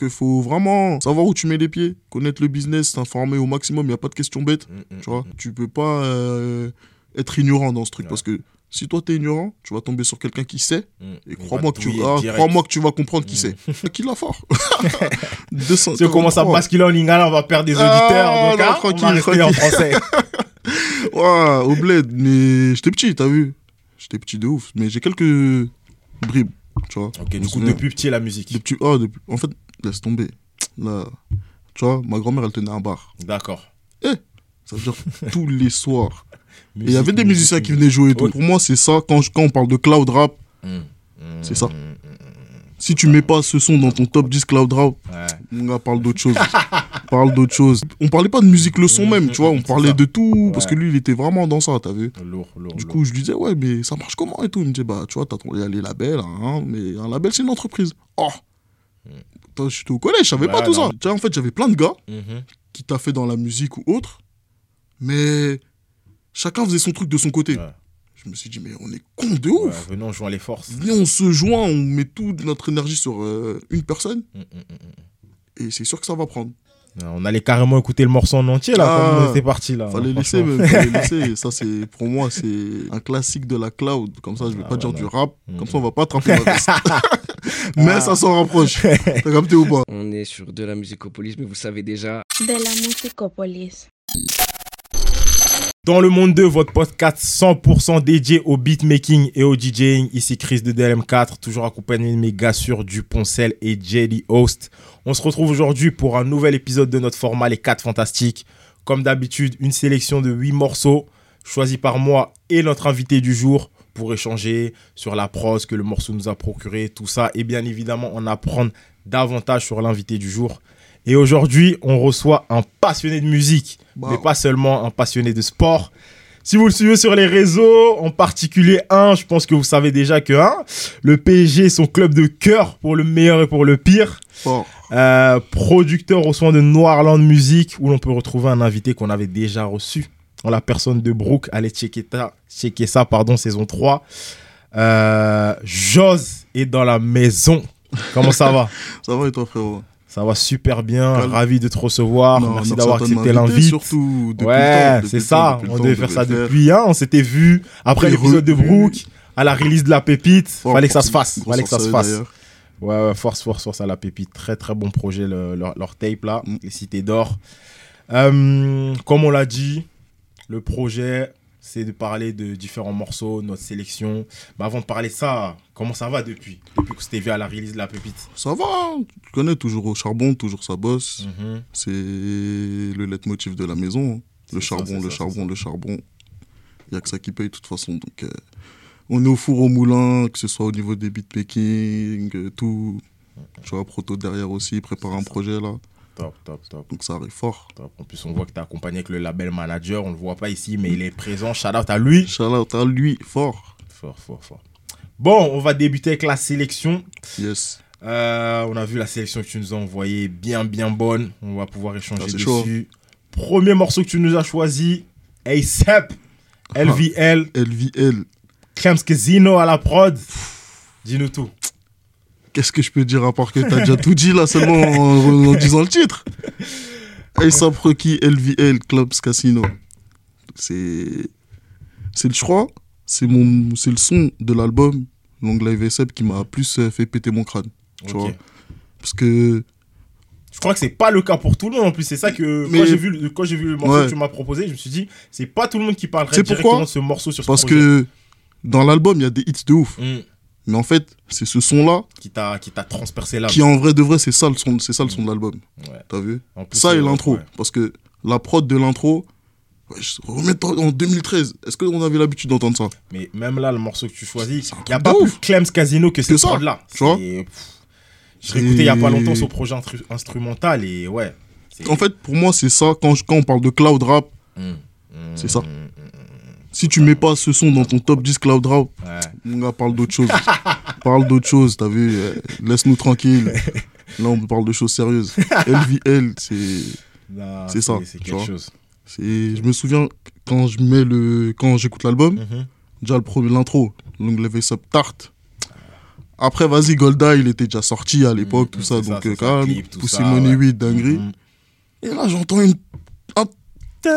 que faut vraiment savoir où tu mets les pieds, connaître le business, s'informer au maximum. Il n'y a pas de questions bêtes. Mm, mm, Tu vois, mm. tu peux pas euh, être ignorant dans ce truc Ouais. parce que si toi t'es ignorant, tu vas tomber sur quelqu'un qui sait et crois-moi que tu ah, crois-moi que tu vas comprendre qui Mm. c'est. qui l'a fort? 200 Si on commence à basculer en lingala, on va perdre des Ah, auditeurs. donc, non, hein, tranquille, on va rester en français. Ouais, au bled, mais j'étais petit, t'as vu J'étais petit de ouf, mais j'ai quelques bribes, tu vois. Ok, du coup, depuis petit, la musique. Depuis, ah, depuis- en fait, laisse tomber. Là, tu vois, ma grand-mère, elle tenait un bar. D'accord. Ça veut dire tous les soirs. Et il y avait des musique, musiciens qui venaient jouer tout. Ok. Pour moi, c'est ça, quand, je- quand on parle de cloud rap, Mm, mm, C'est ça. mm, mm, si tu mets pas ce son dans ton top 10 cloud rap. Ouais. mon gars, parle d'autre chose. parle d'autre chose. On parlait pas de musique le son même, tu vois, on parlait de tout, parce Ouais. que lui, il était vraiment dans ça, t'as vu Lourd, lourd. Du lourd. coup, je lui disais, ouais, mais ça marche comment et tout Il me dit, bah, tu vois, t'as ton- il y a les labels, hein, mais un label, c'est une entreprise. Oh J'étais au collège, je savais Ouais, pas tout non. ça. Tu vois, en fait, j'avais plein de gars Mhm. qui t'a fait dans la musique ou autre, mais chacun faisait son truc de son côté. Ouais. Je me suis dit, mais on est con de Ouais, ouf venons jouer les forces. Viens, on se joint, on met toute notre énergie sur euh, une personne, Mm, mm, mm, et c'est sûr que ça va prendre. Mm. On allait carrément écouter le morceau en entier là, Ah. comme on était parti là. Fallait franchement. laisser, même, fallait laisser. Ça, c'est, pour moi, c'est un classique de la cloud. Comme ça, je vais Ah, pas dire du rap. Mhm. Comme ça, on va pas attraper ma veste. mais Ah. ça s'en rapproche. T'as capté ou pas? On est sur de la musicopolis, mais vous savez déjà, de la musicopolis. Dans le monde 2, votre podcast 100% dédié au beatmaking et au DJing. Ici Chris de DLM4, toujours accompagné de mes gars sur Duponcel et Jelly Host. On se retrouve aujourd'hui pour un nouvel épisode de notre format Les 4 Fantastiques. Comme d'habitude, une sélection de 8 morceaux choisis par moi et notre invité du jour pour échanger sur la prose que le morceau nous a procuré, tout ça, et bien évidemment en apprendre davantage sur l'invité du jour. Et aujourd'hui, on reçoit un passionné de musique, Wow. mais pas seulement un passionné de sport. Si vous le suivez sur les réseaux, en particulier un, je pense que vous savez déjà que un, le PSG est son club de cœur pour le meilleur et pour le pire. Euh, producteur au soin de Noirland Music, où l'on peut retrouver un invité qu'on avait déjà reçu, en la personne de Brooke. Allez checker, ta- checker ça, pardon, saison 3. Euh, Joz est dans la maison. Comment ça va? Ça va et toi, frérot? Ça va super bien, ravi de te recevoir. Non, Merci d'avoir accepté l'invite. Surtout depuis Ouais, c'est ça. On devait faire ça depuis. Hein, on s'était vu après l'épisode de. Brooke, à la release de la pépite. Fort, Fallait que ça se fasse. Fallait que ça se fasse. Ouais, ouais, force, force, force à la pépite. Très, très bon projet, le- leur, leur tape là, Mm. les cités d'or. Euh, comme on l'a dit, le projet, c'est de parler de différents morceaux, notre sélection. Mais avant de parler de ça, comment ça va depuis? Depuis que c'était vu à la release de la pépite Ça va, tu connais, toujours au charbon, toujours ça bosse. Mhm. C'est le leitmotiv de la maison. hein. Le ça, charbon, le ça, charbon, le charbon. Il n'y a que ça qui paye de toute façon. Donc, euh, on est au four au moulin, que ce soit au niveau des beatmaking, euh, tout. Tu vois, proto derrière aussi, prépare un projet là. Top, top, top. Donc ça arrive fort. top. En plus, on voit que tu es accompagné avec le label manager. On le voit pas ici, mais il est présent. Shout out à lui. Shout out à lui, fort. Fort, fort, fort. Bon, on va débuter avec la sélection. Yes. Euh, on a vu la sélection que tu nous as envoyée, bien bien bonne. On va pouvoir échanger Ah, dessus. Premier morceau que tu nous as choisi, ASAP, LVL, LVL. Clems Casino à la prod. Dis-nous tout. Qu'est-ce que je peux dire à part que t'as déjà tout dit là seulement en, en disant le titre? ASAP Rocky, LVL, Clubs Casino. C'est. C'est le choix. C'est mon... c'est le son de l'album Long Live ASAP qui m'a plus euh, fait péter mon crâne. Tu vois? Parce que. Je crois que c'est pas le cas pour tout le monde en plus. C'est ça que Mais- quand j'ai vu, le- quand j'ai vu le morceau Ouais. que tu m'as proposé, je me suis dit, c'est pas tout le monde qui parlerait C'est directement pourquoi de ce morceau sur ce Parce projet. que dans l'album, il y a des hits de ouf. Mm. Mais en fait, c'est ce son-là Qui t'a qui t'a transpercé là. qui, en vrai de vrai, c'est ça le son, c'est ça le son de l'album. Ouais. T'as vu? Plus, Ça et l'intro. ouais. Parce que la prod de l'intro, remettre en en 2013, est-ce qu'on avait l'habitude d'entendre ça? Mais même là, le morceau que tu choisis, il n'y a pas de plus ouf. Clems Casino que cette prod-là. tu vois? Je l'ai écouté il n'y a pas longtemps ce projet instru- instrumental et ouais. En fait, pour moi, c'est ça. Quand, je- quand on parle de cloud rap, Mm. Mm. c'est ça. Mm. Si tu mets pas ce son dans ton top 10 cloud rap, mon gars, parle d'autre chose. parle d'autre chose, t'as vu euh, Laisse-nous tranquille. Là, on parle de choses sérieuses. LVL, c'est. Ça, C'est quelque chose. Je me souviens, quand je mets le. Quand j'écoute l'album, Mhm. déjà le premier, l'intro, Long Level Sub Tarte. Après, vas-y, Golda, il était déjà sorti à l'époque, Mm, tout ça, donc euh, ça, calme. ça, Money ouais. 8, dinguerie. Mhm. Et là, j'entends une. Je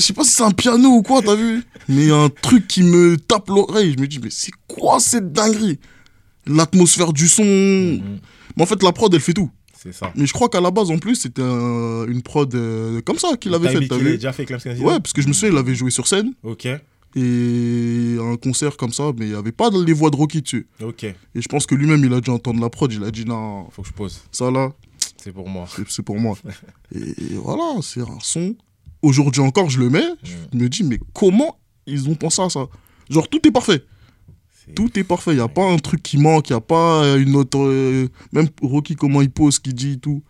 sais pas si c'est un piano ou quoi, t'as vu Mais il y a un truc qui me tape l'oreille. Je me dis, mais c'est quoi cette dinguerie? L'atmosphère du son. Mhm. Mais en fait, la prod, elle fait tout. C'est ça. Mais je crois qu'à la base, en plus, c'était un- une prod euh, comme ça qu'il avait faite, dit t'as qu'il a vu déjà fait Casino Ouais, parce que je me souviens, il avait joué sur scène Ok, et un concert comme ça, mais il n'y avait pas les voix de Rocky dessus. ok. Et je pense que lui-même, il a dû entendre la prod, il a dit non, Faut que je pose. ça là, C'est pour moi. c'est- pour moi. et voilà, c'est un son. Aujourd'hui encore, je le mets, je me dis, mais comment ils ont pensé à ça? Genre, tout est parfait. Tout est parfait. Il n'y a pas un truc qui manque, il n'y a pas une autre. euh, Même Rocky, comment il pose, qu'il dit et tout.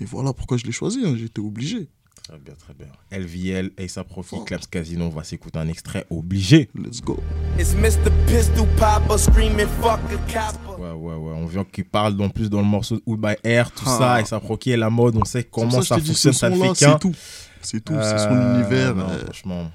Et voilà pourquoi je l'ai choisi, hein, j'étais obligé. Très bien, très bien. LVL, Ace Profi, Claps Casino. On va s'écouter un extrait obligé. Let's go. It's Mr. Pistol Popper screaming fuck a copper. Ouais, ouais, ouais. On vient qu'il parle en plus dans le morceau de Wood by Air, tout Ah. ça. Ace Profi est la mode. On sait comment Comme ça, fonctionne. Ça fait qu'un. C'est tout. C'est tout, c'est son Euh, univers. non, euh, franchement,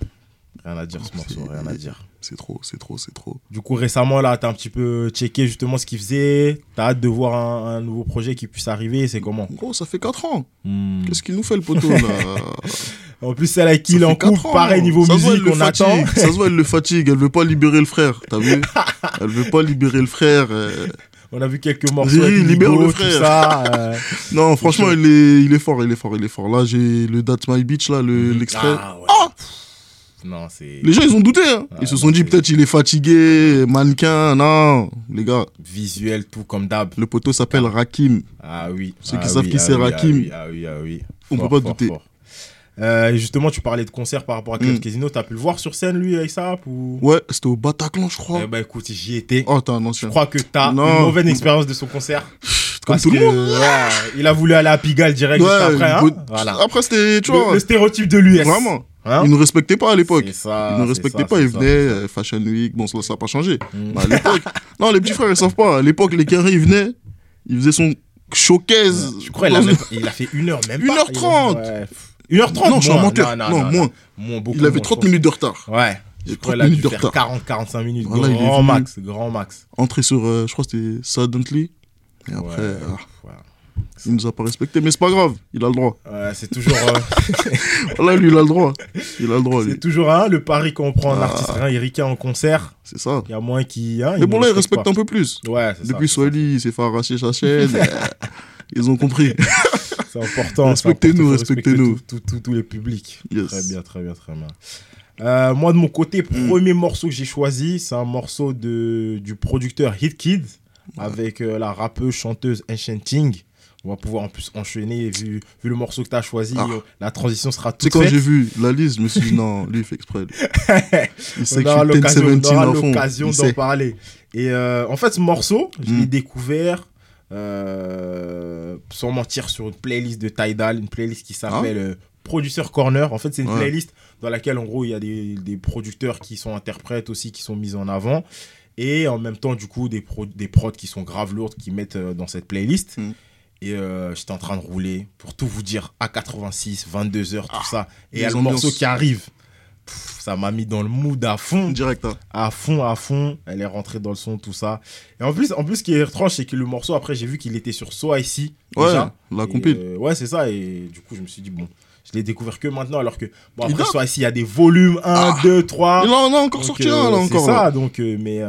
rien à dire ce morceau, rien à dire. C'est trop, c'est trop, c'est trop. Du coup, récemment, là, t'as un petit peu checké justement ce qu'il faisait. T'as hâte de voir un, un nouveau projet qui puisse arriver. C'est comment Gros, ça fait 4 ans. Hmm. Qu'est-ce qu'il nous fait le poteau là En plus, celle avec qui il en couple, ans. pareil, niveau Ça voit, musique, le on attend. Ça se voit, elle le fatigue. Elle veut pas libérer le frère. T'as vu Elle veut pas libérer le frère. euh. On a vu quelques morceaux avec libère le tout frère. ça. euh. Non, franchement, il est, il est fort, il est fort, il est fort. Là, j'ai le That's My Beach, là, le- l'extrait. Ah, ouais. Pff, Non, c'est Les gens, ils ont douté. Hein. Ah, ils se non, sont dit, peut-être il est fatigué, mannequin. Non, les gars, visuel, tout comme d'hab. le poteau s'appelle Rakim. Ah oui. Ceux ah qui savent oui, qui ah c'est oui, Rakim. Ah oui, ah oui. ah. On Fort, peut pas fort, douter. fort. Euh, justement, tu parlais de concert par rapport à Club Mm. Casino. T'as pu le voir sur scène, lui, avec ça ou... Ouais, c'était au Bataclan, je crois. Eh ben, écoute, j'y étais. Oh, t'es un Je ancien. crois que t'as une mauvaise expérience de son concert. Comme Parce tout le monde. ouais, il a voulu aller à Pigalle direct juste après. Hein voilà. Après, c'était, tu Le, vois, le stéréotype de l'US. vraiment. Hein? Il ne respectait pas à l'époque. C'est ça, Il ne ça, pas, c'est il ça, euh, Fashion Week, bon, ça n'a pas changé. Mm. À l'époque, non, les petits frères, ils savent pas. À l'époque, les carrés, ils venaient, ils faisaient son showcase. Je crois qu'il a, il a fait une heure, même pas. 1h30. Ouais. 1h30 Non, je suis un menteur. Non, Non, non, moins. Moins, beaucoup Il avait moins, 30 je pense. minutes de retard. Ouais. Je crois 30 qu'il a dû faire retard. 40-45 minutes. Voilà, grand max, grand max. Entré sur, euh, je crois que c'était Suddenly. Et après, Ouais, ah, voilà. Il nous a pas respecté. Mais c'est pas grave, il a le droit. Ouais, c'est toujours, euh, Voilà, lui, il a le droit. Il a le droit, c'est toujours un, le pari qu'on prend un Ah. artiste rien, Erika en concert. C'est ça. Il y a moins qui. Hein, Mais bon, là, il respecte pas. un peu plus. Ouais, c'est ça, Depuis. Swahili, il s'est fait arracher sa chaîne. Ils ont compris. C'est important. Respectez-nous, respectez-nous. respecter tout- tout- Tous les publics. Yes. Très bien, très bien, très bien. Euh, moi, de mon côté, Mm. premier morceau que j'ai choisi, c'est un morceau de, du producteur Hit Kid avec euh, la rappeuse chanteuse Enchanting. On va pouvoir en plus enchaîner. Vu, vu le morceau que tu as choisi, Ah. euh, la transition sera Tu sais, toute quand faite. j'ai vu la liste, je me suis dit, non, lui, il fait exprès. Il sait on que aura l'occasion 10-17 on aura à fond. l'occasion Il d'en parler. Et euh, en fait, ce morceau, je l'ai Mm. découvert, euh, sans mentir, sur une playlist de Tidal, une playlist qui s'appelle euh, Producer Corner. En fait, c'est une Ah. Ouais. playlist dans laquelle, en gros, il y a des, des producteurs qui sont interprètes aussi, qui sont mis en avant. Et en même temps, du coup, des, pro des prods qui sont grave lourdes, qui mettent euh, dans cette playlist. Mm. Et euh, j'étais en train de rouler, pour tout vous dire, à 86, 22 heures, tout ça. Et il y a le morceau qui arrive. Pff, ça m'a mis dans le mood à fond Direct, hein. à fond, à fond. Elle est rentrée dans le son, tout ça. Et en plus, en plus ce qui est étrange, c'est que le morceau, après, j'ai vu qu'il était sur So ici. Ouais, déjà. la compile. euh, ouais, c'est ça. Et du coup, je me suis dit, bon, je l'ai découvert que maintenant, alors que, bon, après, date. So ici, il y a des volumes 1, Ah. 2, 3. Il en a encore Donc, sorti euh, un, là, c'est encore. ça, donc, euh, mais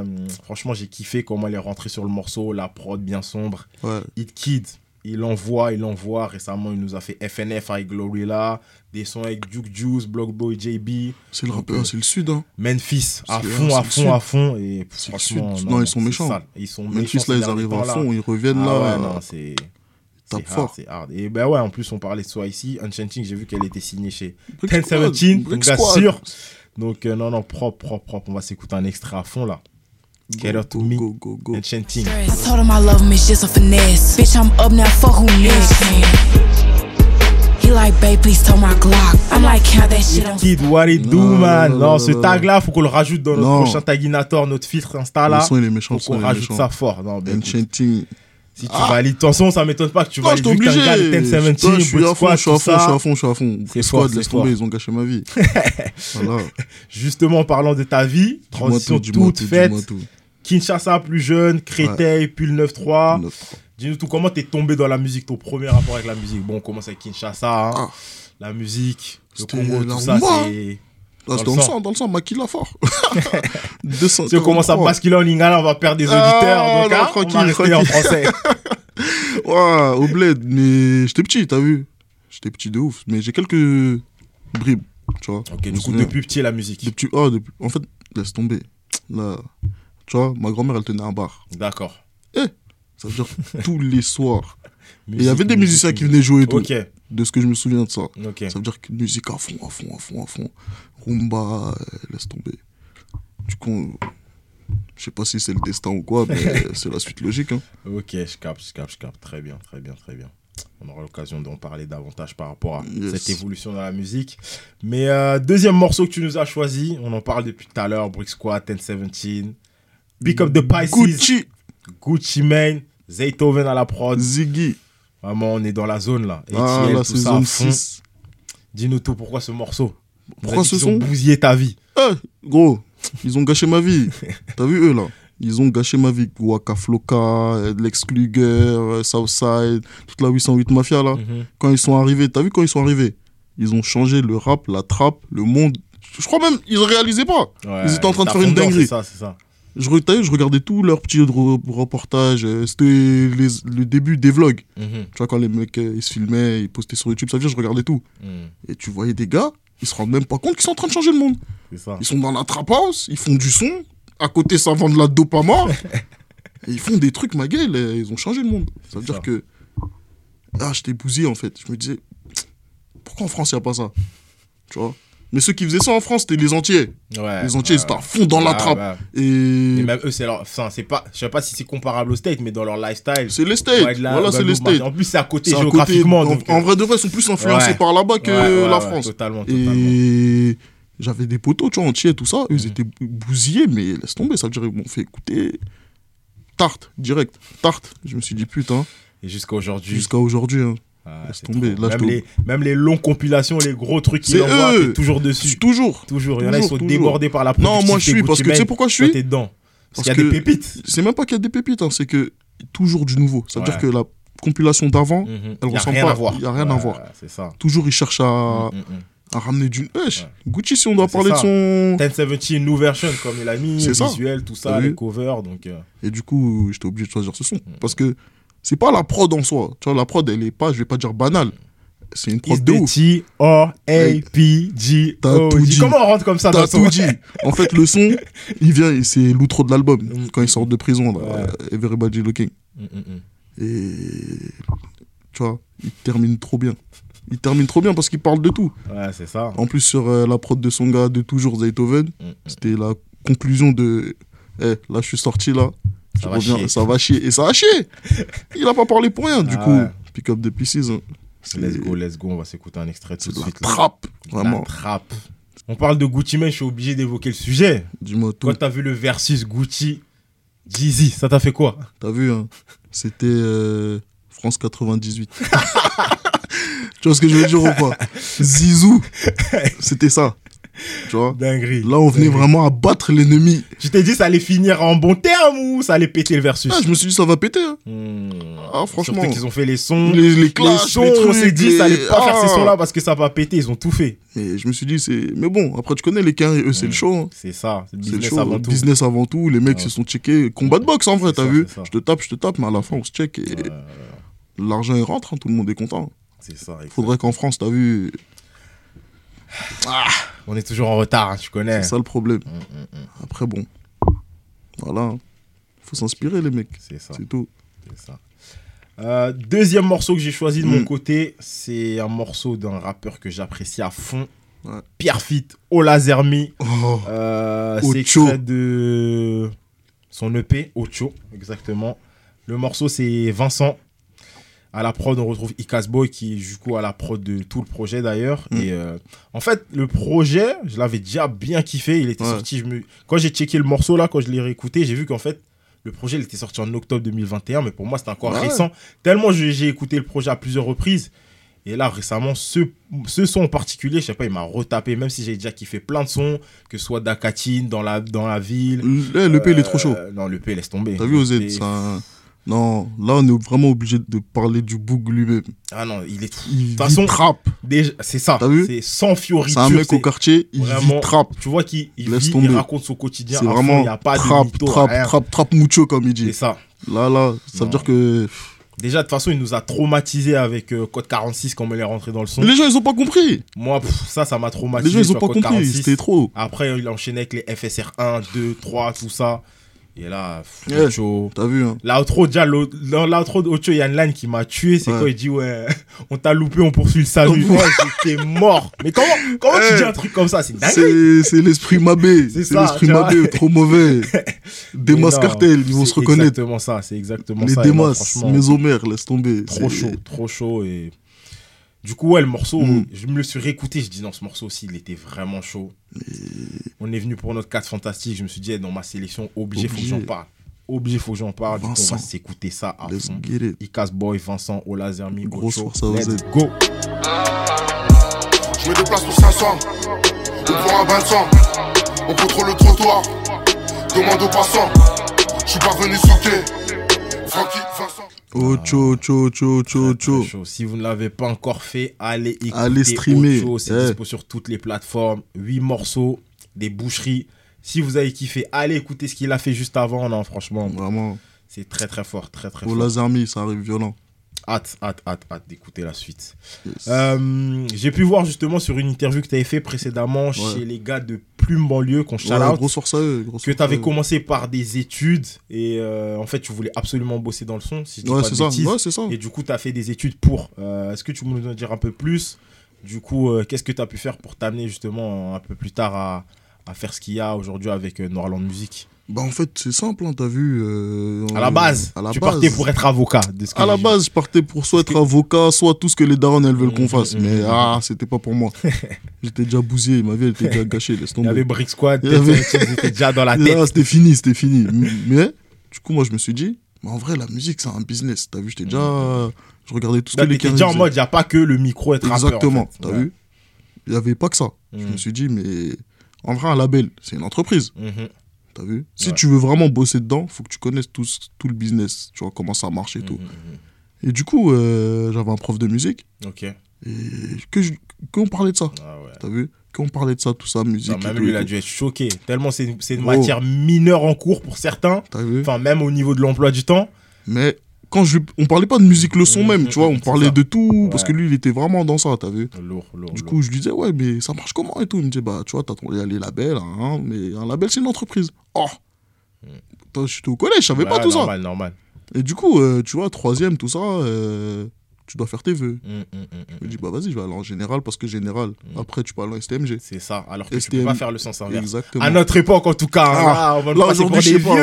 franchement, j'ai kiffé comment elle est rentrée sur le morceau, la prod bien sombre. Ouais. Hit Kid, il envoie, il envoie. Récemment, il nous a fait FNF avec Glorilla, des sons avec Duke Juice, Blockboy JB. C'est le rappeur, euh, c'est le sud, hein. Memphis, à fond, à fond, à fond. Et le sud. Non, ils sont méchants. sale. Ils sont Memphis, méchants là, ils arrivent à fond, ils reviennent Ah là. ouais, non, c'est. C'est hard, fort. c'est hard. Et ben ouais, en plus, on parlait de soi ici. Enchanting, j'ai vu qu'elle était signée chez Brick 10-17, Squad, donc Squad. sûr. Donc, euh, non, non, propre, propre, propre. On va s'écouter un extrait à fond là. Get Out to Me, Go, go, go. Enchanting. I told him I love him, it's just a finesse. Bitch, I'm up now, fuck who next? He like, babe, please tell my Glock. I'm like, count that shit on. Kid, what it do, Non, man? non, Non, non, ce tag là, faut qu'on le rajoute dans notre Non. prochain taginator, notre filtre Insta Le là. son, il est méchant, Faut le qu'on rajoute méchant. ça fort. Non, ben, écoute, Enchanting. si tu Ah. valides, de toute façon, ça m'étonne pas que tu valides. vu que t'es un gars de obligé. 10-17, Putain, Je suis à fond, je suis à fond, je suis à fond, je suis à fond. C'est Squad, laisse tomber, ils ont gâché ma vie. Voilà. Justement, en parlant de ta vie, transition toute tout, faite. Kinshasa plus jeune, Créteil, puis le 9-3. 9-3. Dis-nous tout, comment t'es tombé dans la musique, ton premier rapport avec la musique? Bon, on commence avec Kinshasa, hein. Ah. la musique, le Congo, tout ça, c'est... Ah, Dans le dans le sang. dans le sang, Makila fort. 200, Si on commence à basculer en lingala, on va perdre des Ah, auditeurs. donc, non, hein, on va tranquille, rester en français. Ouais, au bled, mais j'étais petit, t'as vu? J'étais petit de ouf, mais j'ai quelques bribes, tu vois. Ok, du coup, depuis petit, la musique. Depuis, ah, depuis- en fait, laisse tomber. Là, tu vois, ma grand-mère, elle tenait un bar. D'accord. Ça veut dire tous les soirs. Et il y avait des musique, musiciens qui venaient jouer et tout. Ok, De ce que je me souviens de ça. ok. Ça veut dire que musique à fond, à fond, à fond, à fond. Rumba, euh, laisse tomber. Du coup, je sais pas si c'est le destin ou quoi, mais c'est la suite logique. Hein. Ok, je capte, je capte, je capte. Très bien, très bien, très bien. On aura l'occasion d'en parler davantage par rapport à Yes. cette évolution dans la musique. Mais euh, deuxième morceau que tu nous as choisi, on en parle depuis tout à l'heure, Brick Squad, 1017. Pick up the Pisces, Gucci, Gucci Mane, Zaytoven à la prod. Ziggy. Vraiment, on est dans la zone là. Ah, la tout ça à saison fond. 6. Dis-nous tout, pourquoi ce morceau? Pourquoi ce qu'ils ont son? bousillé ta vie? Eh, gros, ils ont gâché ma vie. T'as vu eux là? Ils ont gâché ma vie. Waka Flocka, euh, Lex Luger, euh, Southside, toute la 808 Mafia là. Mhm. Quand ils sont arrivés, t'as vu quand ils sont arrivés? Ils ont changé le rap, la trappe, le monde. Je crois même, ils réalisaient pas. Ouais, Ils étaient en train de faire une dinguerie. C'est ça, c'est ça. Je, je regardais tous leurs petits re- reportages. euh, C'était le début des vlogs. Mhm, Tu vois, quand les mecs euh, ils se filmaient, ils postaient sur YouTube, ça veut dire je regardais tout. mhm. Et tu voyais des gars, ils se rendent même pas compte qu'ils sont en train de changer le monde. Ça. Ils sont dans la trap house, ils font du son. À côté, ça vend de la dope à mort. et ils font des trucs, ma gueule, et ils ont changé le monde. Ça veut dire que. Ah, j'étais bousillé en fait. Je me disais, pourquoi en France, il n'y a pas ça? Tu vois? Mais ceux qui faisaient ça en France, c'était les entiers. Ouais, les entiers, ils étaient à fond dans la trappe. Et. Et même eux, c'est leur. Enfin, c'est pas. Je sais pas si c'est comparable au state, mais dans leur lifestyle. C'est les States. voilà, c'est les States. En plus, c'est à côté C'est à côté- géographiquement. en, euh, vrai de vrai, ils sont plus influencés par là-bas que la France. Totalement, totalement. Et j'avais des potos, tu vois, entiers, tout ça. Ils étaient bousillés, mais laisse tomber. Ça veut dire qu'ils m'ont fait écouter tarte, direct. Tarte. Je me suis dit, putain, Et jusqu'à aujourd'hui. jusqu'à aujourd'hui. hein. Ah, laisse c'est tomber. trop. Là, même, les, même les longues compilations, les gros trucs qu'ils C'est envoient, eux. t'es toujours dessus. toujours. Toujours. Il y en a, ils sont toujours. débordés par la Non, moi, je suis, parce que tu sais pourquoi je suis t'es dedans. Parce, Parce qu'il y a des pépites. C'est même pas qu'il y a des pépites, hein, c'est que toujours du nouveau. Ça veut Ouais. dire que la compilation d'avant, Mhm. elle Il y ressemble rien pas- à voir. il y a rien à voir. Ça. toujours ils cherchent à, Mm, mm, mm. à ramener d'une. Wesh, Ouais. Gucci, si on doit parler ça. de son. 1017 new version, comme il a mis, visuel, tout ça, T'as les covers. Donc, euh, Et du coup, j'étais obligé de choisir ce son. Mm. Parce que c'est pas la prod en soi. Tu vois, la prod, elle est pas, je vais pas dire banale. C'est une prod de the ouf. T R A P G O G. Comment on rentre comme ça dans tout dit. En fait, le son, il vient, c'est l'outro de l'album. Mm. Quand ils sortent de prison, là, Everybody Looking. Mm, mm, mm. Et. Tu vois, il termine trop bien. Il termine trop bien parce qu'il parle de tout. Ouais, c'est ça. En plus, sur euh, la prod de son gars de toujours, Zaytoven, Mm, mm. c'était la conclusion de. Eh, là, je suis sorti là. Ça va chier. ça va chier. Et ça a chié. Il a pas parlé pour rien. Du Ah coup, ouais. pick up. C'est Let's go, let's go. On va s'écouter un extrait tout de de la suite. là. trappe. La Vraiment. trappe. On parle de Gucci Mane, je suis obligé d'évoquer le sujet. Dis-moi tout. Quand t'as vu le versus Gucci Jeezy, ça t'a fait quoi? T'as vu, hein? C'était euh, France 98. tu vois ce que je veux dire ou pas? Zizou, c'était ça. Tu vois? Dinguerie. Là, on venait Dinguerie. vraiment à battre l'ennemi. Tu t'es dit ça allait finir en bon terme ou ça allait péter le versus? Ah, je me suis dit, ça va péter. hein. Hmm. Ah, franchement. Surtout qu'ils ont fait les sons. Les, les Les clashs, sons, les on trucs, s'est dit ça allait les- pas faire ces Ah. sons-là parce que ça va péter. Ils ont tout fait. Mais je me suis dit, c'est. Mais bon, après, tu connais les carrés, eux, c'est le show. hein. C'est ça. C'est le show. avant tout. Business avant tout. Les mecs Ouais. se sont checkés. Combat de boxe, en vrai, t'as vu? Je te tape, je te tape, mais à la fin, on se check et l'argent, il rentre. hein, tout le monde est content. c'est ça. Il faudrait qu'en France, t'as vu. On est toujours en retard, hein, tu connais. C'est ça le problème. Mm, mm, mm. Après, bon. Voilà. hein. Faut s'inspirer, les mecs. C'est ça. C'est tout. C'est ça. Euh, deuxième morceau que j'ai choisi de mon côté, c'est un morceau d'un rappeur que j'apprécie à fond. Ouais. Pierre Fit, Ola Zermi. Oh, Euh, Ocho. c'est extrait de son EP, Ocho, exactement. Le morceau, c'est Vincent. À la prod, on retrouve Icas Boy, qui est du coup à la prod de tout le projet d'ailleurs. Mm. Et euh, en fait, le projet, je l'avais déjà bien kiffé. Il était Ouais. sorti. Je me... Quand j'ai checké le morceau là, quand je l'ai réécouté, j'ai vu qu'en fait, le projet, il était sorti en octobre 2021. Mais pour moi, c'était encore Ouais. récent. Tellement j'ai écouté le projet à plusieurs reprises. Et là, récemment, ce, ce son en particulier, je sais pas, il m'a retapé, même si j'ai déjà kiffé plein de sons, que ce soit Dakatine, dans la, dans la ville. Le, le P, il est trop chaud. Euh, Non, le P, laisse tomber. T'as vu, OZ ça... Non, là, on est vraiment obligé de parler du Boug lui-même. Ah non, il est. Il De vit toute façon, trap. déjà- c'est ça. T'as vu C'est sans fioriture. C'est un mec c'est au quartier, il vraiment- vit trap. Tu vois qu'il il Laisse vit, tomber. il raconte son quotidien. C'est vraiment Il n'y a pas trap, de mytho, trap, rien. trap, trap mucho, comme il C'est dit. ça. Là, là, ça Non. veut dire que... Déjà, de toute façon, il nous a traumatisé avec euh, Code 46 quand on est rentré dans le son. Les gens, ils ont pas compris. Moi, pff, ça, ça m'a traumatisé. Les gens, ils ont pas Code compris. 46. C'était trop. Après, il a enchaîné avec les FSR 1, 2, 3, tout ça. Et là. Ocho. T'as vu, hein L'outro, déjà, l'outro d'Ocho, il y a une line qui m'a tué. C'est Ouais. quand il dit, ouais, on t'a loupé, on poursuit le salut. Ouais, J'étais mort. Mais comment, comment tu dis un truc comme ça? C'est dingue. C'est c'est l'esprit Mabé. C'est C'est l'esprit. Mabé, trop mauvais. Demas non, Cartel, ils vont C'est se reconnaître. exactement ça. C'est exactement Les ça. Moi, Demas, franchement, Mésomère, laisse tomber. Trop C'est- chaud, trop chaud. Et du coup, ouais, le morceau, Mm. je me le suis réécouté. Je dis, non, ce morceau aussi, il était vraiment chaud. On est venu pour notre 4 fantastique. Je me suis dit, eh, dans ma sélection, obligé, faut que Obligé. j'en parle. Obligé, faut que j'en parle. Du coup, on Vincent. va s'écouter ça à Let's fond. get it. Icas Boy, Vincent, Olazermi, Grosse Ocho. force à Let's go. Je me déplace pour 500. On prend un bain de sang. On contrôle le trottoir. Demande aux passants. Je suis pas venu souquer. Francky, Vincent. Ocho, ocho, ocho, ocho, ocho. Si vous ne l'avez pas encore fait, allez écouter Allez streamer. Ocho. C'est Eh. dispo sur toutes les plateformes. 8 morceaux, des boucheries. Si vous avez kiffé, allez écouter ce qu'il a fait juste avant. Non, franchement, Vraiment. c'est très très fort, très très Au fort. Lazarmi, ça arrive violent. Hâte, hâte, hâte, hâte d'écouter la suite. Yes. Euh, J'ai pu voir justement sur une interview que tu avais fait précédemment chez les gars de Plume Banlieue, qu'on shout Ouais, out, grosse force à eux. que tu avais commencé par des études et euh, en fait tu voulais absolument bosser dans le son, si Ouais, pas c'est de ça. bêtises. Ouais, c'est ça. Et du coup, tu as fait des études pour. Euh, Est-ce que tu peux nous en dire un peu plus? Du coup, qu'est-ce que tu as pu faire pour t'amener justement un peu plus tard à, à faire ce qu'il y a aujourd'hui avec Noirland Music? Bah, en fait, c'est simple, hein, t'as vu. euh, À la base, à la tu base. partais pour être avocat. De ce que À la base, je partais pour soit être avocat, soit tout ce que les darons elles veulent qu'on Mhm, fasse. mhm, Mais ah, c'était pas pour moi. J'étais déjà bousillé, ma vie elle était déjà gâchée, laisse vu. Il y tomber. avait Brick Squad, Il y avait- déjà dans la tête. C'était fini, c'était fini. Mais, du coup, moi, je me suis dit, mais en vrai, la musique, c'est un business. T'as vu, j'étais déjà. Je regardais tout ce que les t'étais déjà en mode, il n'y a pas que le micro être rappeur. Exactement, en fait. t'as Ouais. vu Il n'y avait pas que ça. Je me suis dit, mais en vrai, un label, c'est une entreprise. Mhm. T'as vu? Si tu veux vraiment bosser dedans, faut que tu connaisses tout, tout le business. Tu vois comment ça marche et tout. Mhm. Et du coup, euh, j'avais un prof de musique Ok. et que qu'on parlait de ça. Ah ouais. T'as vu? Qu'on parlait de ça, tout ça, musique. Non, même lui, il a dû être choqué. Tellement c'est une, c'est une Gros. matière mineure en cours pour certains. T'as vu? Enfin, même au niveau de l'emploi du temps. Mais quand je, on parlait pas de musique leçon Mhm, même, tu vois, on parlait de tout parce que lui, il était vraiment dans ça, t'as vu Lourd, lourd. Du lourd. coup, je lui disais, ouais, mais ça marche comment et tout Il me dit, bah, tu vois, t'as ton- les labels, hein, mais un label, c'est une entreprise. Oh Toi, J'étais au collège, je savais pas tout ça. normal, normal. Et du coup, euh, tu vois, troisième, tout ça, euh, tu dois faire tes vœux. Hum. Je me dis, bah, vas-y, je vais aller en général parce que général, après, tu peux aller en STMG. C'est ça. Alors que tu STM. peux pas faire le sens inverse. Exactement. À notre époque, en tout cas. hein, Ah, on va là, aujourd'hui, je sais pas,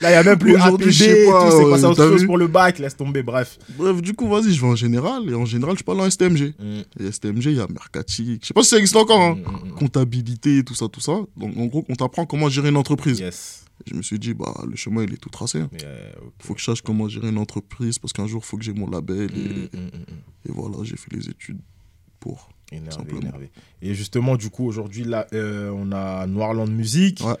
Là, il n'y a même plus Aujourd'hui, je sais pas. C'est à autre chose pour le bac. Laisse tomber, bref. Bref, du coup, vas-y, je vais en général. Et en général, je aller en STMG. Hum, Et STMG, il y a Mercati. Je sais pas si ça existe encore, hein. hum, hum. Comptabilité, tout ça, tout ça. Donc, en gros, on t'apprend comment gérer une entreprise. Yes. Je me suis dit, bah, le chemin, il est tout tracé. hein. Mais, euh, ok. Faut que je sache comment gérer une entreprise parce qu'un jour, faut que j'ai mon label. Et, et voilà, j'ai fait les études pour. Énervé, Simplement. énervé. Et justement, du coup, aujourd'hui, là, euh, on a Noirland Music. Ouais.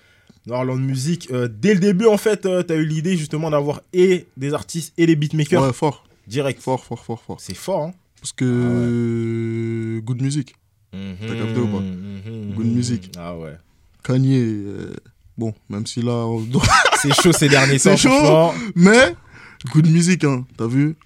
Noirland Music, euh, dès le début, en fait, tu as eu l'idée justement d'avoir et des artistes et des beatmakers Ouais, fort. direct. Fort, fort, fort, fort. C'est fort, hein Parce que. Good music. T'as capté ou pas Good music. Ah ouais. Kanye. euh, Bon, même si là. on- C'est chaud ces derniers C'est temps, chaud. franchement. Mais. Good music, hein. T'as vu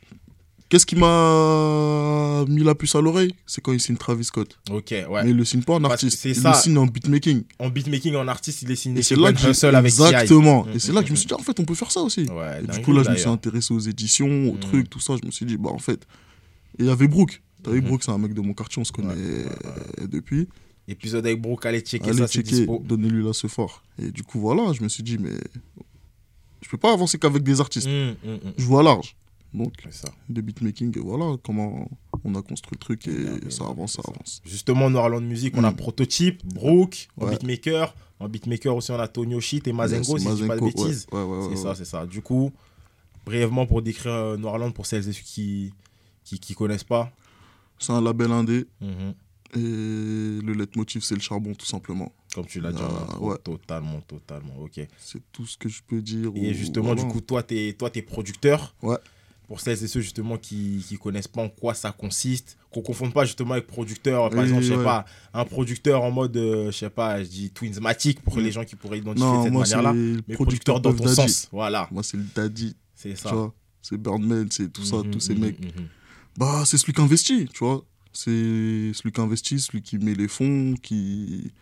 Qu'est-ce qui m'a mis la puce à l'oreille? C'est quand il signe Travis Scott. Ok, ouais. Mais il le signe pas en artiste. c'est il le signe en beatmaking. En beatmaking, en artiste, il est signé c'est là que Hustle avec. Exactement. Mm, Et c'est mm, là que je me mm. suis dit, en fait, on peut faire ça aussi. Ouais, Et du coup, là, je me suis intéressé aux éditions, aux Mm. trucs, tout ça. Je me suis dit, bah, en fait. Et il y avait Brooke. T'as vu, Mhm. Brooke, c'est un mec de mon quartier, on se connaît depuis. Épisode avec Brooke, allez checker Allez ça, c'est checker, donnez-lui là ce fort. Et du coup, voilà, je me suis dit, mais. Je peux pas avancer qu'avec des artistes. Hum. Je vois large. Donc, ça. des beatmaking, voilà comment on a construit le truc et ça avance, ça avance. Justement, Noirland Music, on a Mm. Prototype, Brooke, en beatmaker. En beatmaker aussi, on a Tonio Shit et Mazengo, Yes, si je dis pas de Mazenko, bêtises. ouais, c'est ça, c'est ça. Du coup, brièvement pour décrire euh, Noirland pour celles et ceux qui, qui, qui connaissent pas. C'est un label indé. Mhm. Et le leitmotiv, c'est le charbon, tout simplement. Comme tu l'as dit Ah, ouais. Totalement, totalement. Ok. C'est tout ce que je peux dire. Et justement, voilà. du coup, toi, tu es, toi, t'es producteur. Ouais. Pour celles et ceux justement qui ne connaissent pas en quoi ça consiste, qu'on ne confonde pas justement avec producteur. Par Oui, exemple, je sais ouais. pas, un producteur en mode, euh, je sais pas, je dis Twinsmatic pour Mm. les gens qui pourraient identifier de Non, cette moi, c'est manière-là. Mais producteur dans ton Daddy. sens. Voilà. Moi, c'est le daddy. C'est ça. c'est Birdman, c'est tout ça, Mhm, tous ces mhm, mecs. mhm. Bah, c'est celui qui investit, tu vois. C'est celui qui investit, celui qui met les fonds, qui,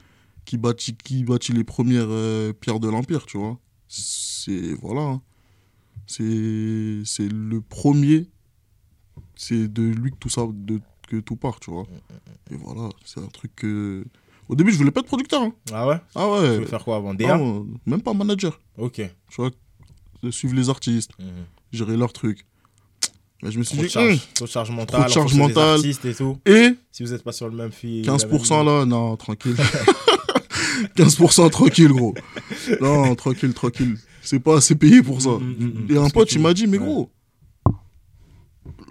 qui, bâtit, qui bâtit les premières euh, pierres de l'Empire, tu vois. C'est. Voilà. C'est le premier. C'est de lui que tout ça, de, que tout part, tu vois. Et voilà, c'est un truc que. Au début, je voulais pas être producteur. hein. Ah ouais? Ah Tu ouais. veux faire quoi avant DA même pas manager. Ok. Tu vois, de suivre les artistes, Mhm. gérer leurs trucs. Mais je me suis Trop de dit, charge, trop de charge mentale, Trop de charge mentale. artistes et tout. et Si vous n'êtes pas sur le même fil. 15% là, non, tranquille. 15% tranquille, gros. Non, tranquille, tranquille. C'est pas assez payé pour ça. Mm, mm, mm. Et un pote, il m'a dit, mais Ouais. gros,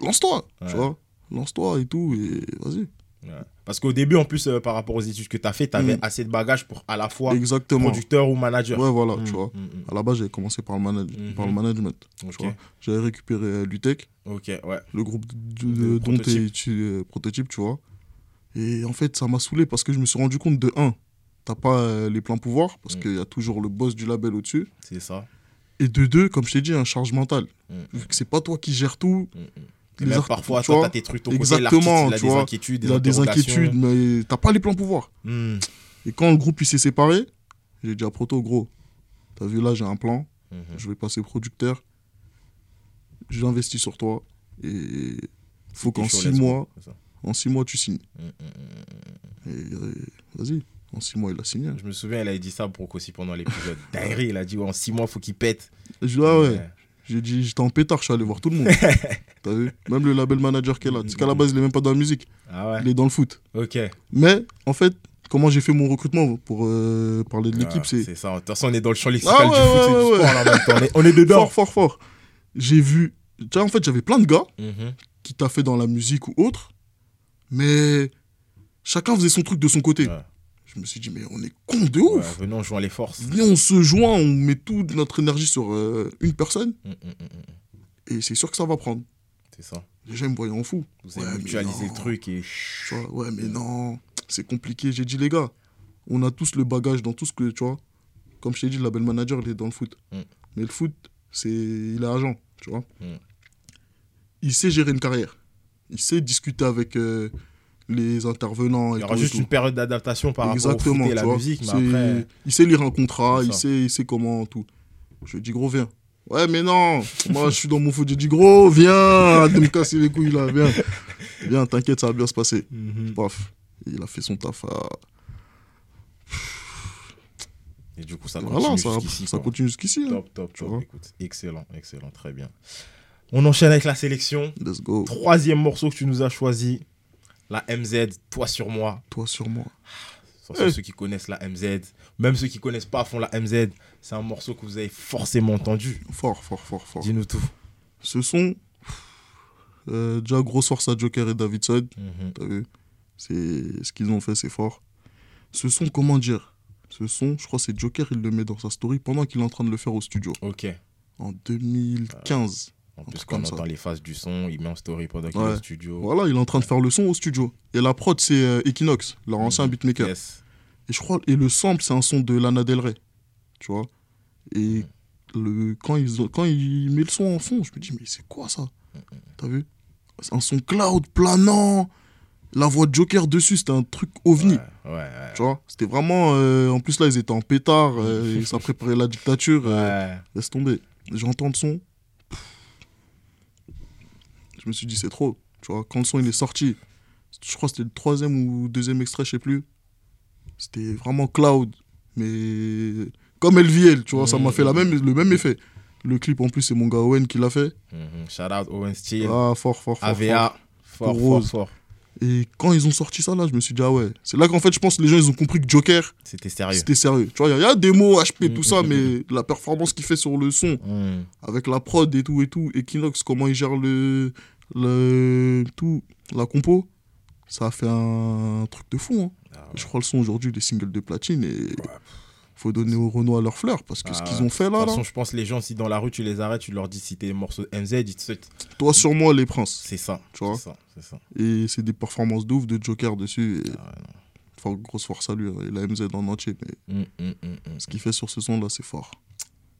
lance-toi, Ouais. tu vois. Lance-toi et tout, et vas-y. Ouais. Parce qu'au début, en plus, euh, par rapport aux études que tu as fait, tu avais assez de bagages pour à la fois Exactement. producteur ou manager. Ouais, voilà, tu vois. À la base, j'avais commencé par le, manage- par le management. tu Ok, vois. J'avais récupéré euh, l'UTEC, ok, ouais. le groupe de, De de- dont tu- euh, prototype, tu vois. Et en fait, ça m'a saoulé parce que je me suis rendu compte de un, t'as pas euh, les pleins pouvoirs parce Mm. qu'il y a toujours le boss du label au-dessus. C'est ça. Et de deux, comme je t'ai dit, un charge mental. Mm, Vu que c'est pas toi qui gères tout, mm, mm. les Même parfois, tu toi, vois, as tes trucs ton exactement, côté, l'artiste, il a tu des vois, inquiétudes, il a des inquiétudes, mais t'as pas les pleins pouvoirs. Et quand le groupe il s'est séparé, j'ai dit à Proto, gros, t'as vu là, j'ai un plan, mhm. je vais passer producteur, j'investis sur toi, et faut qu'en six mois, en six mois, tu signes. Et euh, vas-y, en six mois, il a signé. Je me souviens, il avait dit ça Brock aussi pendant l'épisode. Dinguerie, il a dit ouais, en 6 mois, faut qu'il pète. Je dis, ah ouais, j'ai dit, j'étais en pétard, je suis allé voir tout le monde. T'as vu? Même le label manager qui est là. Tu sais qu'à la base, il est même pas dans la musique, Ah ouais il est dans le foot. Ok. Mais en fait, comment j'ai fait mon recrutement pour euh, parler de l'équipe, Ah, c'est C'est ça. De toute façon, on est dans le champ lexical Ah ouais, du foot ouais, et du sport là, en même temps. On est, on est dedans. fort, fort, fort. J'ai vu. Tu vois, en fait, j'avais plein de gars Mhm. qui t'a fait dans la musique ou autre, mais chacun faisait son truc de son côté. Ouais. Je me suis dit, mais on est con de Ouais, ouf. venons jouer les forces. Viens, on se joint, on met toute notre énergie sur euh, une personne, Mm, mm, mm, et c'est sûr que ça va prendre. C'est ça. Déjà, ils me voyaient en fou. Vous Ouais, avez mutualisé le truc et. Tu vois, ouais, mais non, c'est compliqué. J'ai dit, les gars, on a tous le bagage dans tout ce que, tu vois. Comme je t'ai dit, le label manager, il est dans le foot. Mais le foot, c'est, il est agent, tu vois. Il sait gérer une carrière. Il sait discuter avec euh, les intervenants. Il y aura juste une période d'adaptation par rapport au Exactement, foot et tu la vois. musique, mais après. Il sait lire un contrat, il sait, il sait comment tout. Je lui dis, gros, viens. Ouais, mais non, moi je suis dans mon foot. J'ai dit, gros, viens, de me casser les couilles là, viens. Viens, t'inquiète, ça va bien se passer. Mhm. Paf. Il a fait son taf à. Et du coup, ça continue Voilà, jusqu'ici. ça continue jusqu'ici. hein. Top, top, Tu top. vois. Écoute, excellent, excellent, très bien. On enchaîne avec la sélection. Let's go. Troisième morceau que tu nous as choisi, la MZ, Toi sur moi. Toi sur moi. Ceux- ceux qui connaissent la MZ, même ceux qui connaissent pas à fond la MZ, c'est un morceau que vous avez forcément entendu. Fort, fort, fort, fort. Dis-nous tout. Ce son. euh, déjà, grosse force à Joker et Davidson. T'as vu? C'est ce qu'ils ont fait, c'est fort. Ce son, comment dire? Ce son, je crois c'est Joker, il le met dans sa story pendant qu'il est en train de le faire au studio. Ok. En 2015. En plus, quand on ça. entend les phases du son, il met en story pendant qu'il est Ouais. au studio. Voilà, il est en train de faire le son au studio. Et la prod, c'est euh, Equinox, leur ancien Mhm. beatmaker. Yes. Et je crois, et le sample, c'est un son de Lana Del Rey. Tu vois Et le, quand, ils quand il met le son en fond, je me dis, mais c'est quoi ça? T'as vu? C'est un son cloud, planant. La voix de Joker dessus, c'était un truc ovni. Ouais, ouais, Tu vois? C'était vraiment. euh, en plus, là, ils étaient en pétard. euh, et ça préparait la dictature. euh, laisse tomber. J'entends le son. Je me suis dit, c'est trop. Tu vois, quand le son il est sorti, je crois que c'était le troisième ou deuxième extrait, je sais plus. C'était vraiment cloud. Mais comme LVL, tu vois, ça m'a fait la même, le même effet. Le clip, en plus, c'est mon gars Owen qui l'a fait. Mhm. Shout out Owen Steele, Ah, fort, fort, fort. AVA. Fort, fort. fort. Et quand ils ont sorti ça, là, je me suis dit, ah ouais. C'est là qu'en fait, je pense que les gens, ils ont compris que Joker, C'était sérieux. c'était sérieux. Tu vois, il y, y a des mots HP, Mm, tout mm, ça, mm, mais la performance qu'il fait sur le son, avec la prod et tout et tout, Equinox, comment il gère le, le tout, la compo, ça a fait un truc de fou. hein. Ah Je crois le son aujourd'hui des singles de platine et faut donner aux Renois leurs fleurs parce que ce Ah, qu'ils ont fait De là, toute là façon, je pense les gens, si dans la rue tu les arrêtes, tu leur dis si t'es morceau MZ, ils te toi sur moi les princes. C'est ça. Tu vois C'est ça. C'est ça. Et c'est des performances de ouf de Joker dessus. Et... Ah. Enfin, grosse force à lui, hein, et la MZ en entier. Mais hum, hum, hum. ce qu'il fait sur ce son là, c'est fort.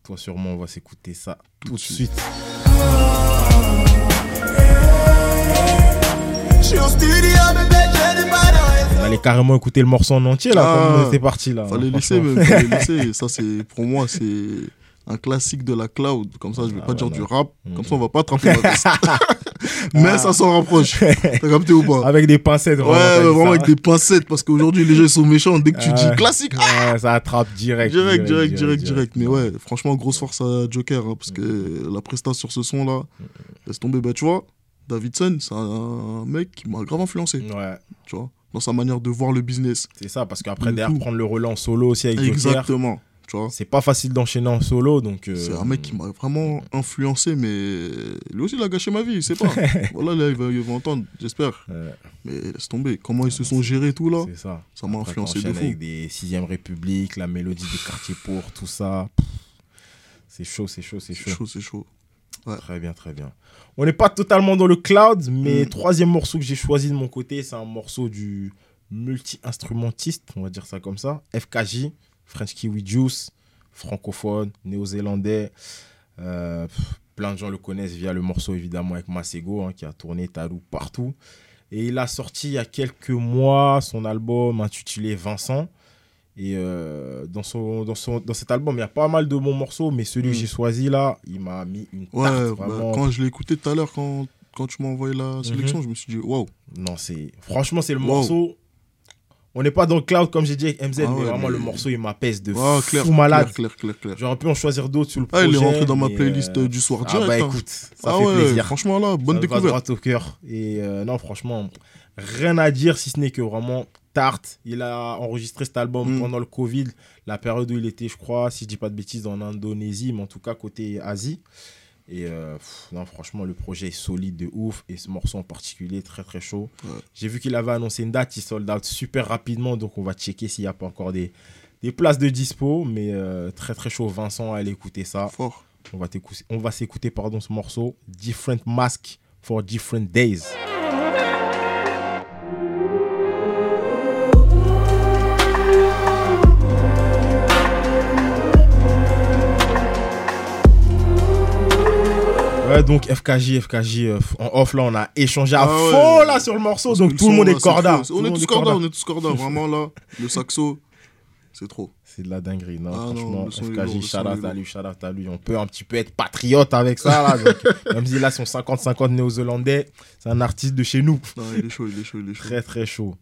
Toi, sûrement, on va s'écouter ça tout, Tout de de suite. Allait carrément écouter le morceau en entier là, Ah. comme on était parti là. Fallait laisser, même, fallait laisser. Ça, c'est pour moi, c'est un classique de la cloud. Comme ça, je vais Ah pas dire du rap. Mhm. Comme ça, on va pas attraper la. Mais ça s'en rapproche. T'as capté ou pas? Avec des pincettes, Ouais, vraiment. t'as ouais, dit vraiment ça, avec des pincettes. Parce qu'aujourd'hui, les gens sont méchants. Dès que tu dis classique, ah, Ouais, ça attrape direct. direct, direct, direct, direct. Mais ouais, franchement, grosse force à Joker. hein, parce que la presta sur ce son là, laisse tomber. Bah, tu vois, Davidson, c'est un mec qui m'a grave influencé. Ouais, Tu vois, dans sa manière de voir le business. c'est ça, parce qu'après, derrière, prendre le relais en solo aussi avec Joker, Exactement. Tu vois c'est pas facile d'enchaîner en solo, donc. euh, C'est un mec qui m'a vraiment influencé, mais lui aussi, il a gâché ma vie, il sait pas. voilà, là, il va, il va entendre, j'espère. Ouais, Mais laisse tomber. Comment ils se sont gérés, tout là? C'est ça. Ça m'a influencé de fou. avec des 6ème République, la mélodie des quartiers pour, tout ça. C'est chaud, c'est chaud, c'est C'est chaud. chaud, c'est chaud. Très bien, très bien. On n'est pas totalement dans le cloud, mais Mm. troisième morceau que j'ai choisi de mon côté, c'est un morceau du multi-instrumentiste, on va dire ça comme ça. FKJ, French Kiwi Juice, francophone, néo-zélandais. Euh, plein de gens le connaissent via le morceau évidemment avec Masego, hein, qui a tourné Talou partout. Et il a sorti il y a quelques mois son album intitulé Vincent. Et euh, dans, son, dans, son, dans cet album, il y a pas mal de bons morceaux, mais celui que Mm. j'ai choisi là, il m'a mis une Ouais, tarte. bah, vraiment. quand je l'ai écouté tout à l'heure, quand, quand tu m'as envoyé la sélection, Mhm. je me suis dit, waouh. Non, c'est. Franchement, c'est le Wow. morceau. On n'est pas dans le cloud comme j'ai dit avec MZ, Ah mais ouais, vraiment mais- le morceau il m'apaise de Ah, clair, fou malade. clair, clair, clair, clair. J'aurais pu en choisir d'autres sur le Ah, projet. il est rentré dans ma playlist euh, euh, du soir Ah direct. bah hein. écoute, ça Ah fait ouais, plaisir. franchement là, bonne Ça va découverte. droit au cœur. Et euh, non, franchement, rien à dire si ce n'est que vraiment tarte. Il a enregistré cet album Mm. pendant le Covid, la période où il était, je crois, si je dis pas de bêtises, en Indonésie, mais en tout cas côté Asie. Et euh, pff, non, franchement, le projet est solide de ouf. Et ce morceau en particulier, très très chaud. Ouais. J'ai vu qu'il avait annoncé une date, il sold out super rapidement. Donc on va checker s'il n'y a pas encore des, des places de dispo. Mais euh, très très chaud. Vincent, allez écouter ça. Fort. On va, t'écouter- on va s'écouter pardon, ce morceau. Different Mask for Different Days. Ouais, donc FKJ, FKJ, euh, en off là, on a échangé à Ah ouais. fond là sur le morceau. Donc tout le monde est corda. Tout On le est monde tous corda, on est tous corda. Vraiment là, le saxo, c'est trop. C'est de la dinguerie, non, Ah non, franchement. le son est lourd, FKJ, le son shout est out à lourd. lui, shout out à lui. On peut un petit peu être patriote avec ça, là. donc, même s'il a son 50-50 néo-zélandais, c'est un artiste de chez nous. Non, il est chaud, il est chaud, il est chaud. Très, très chaud.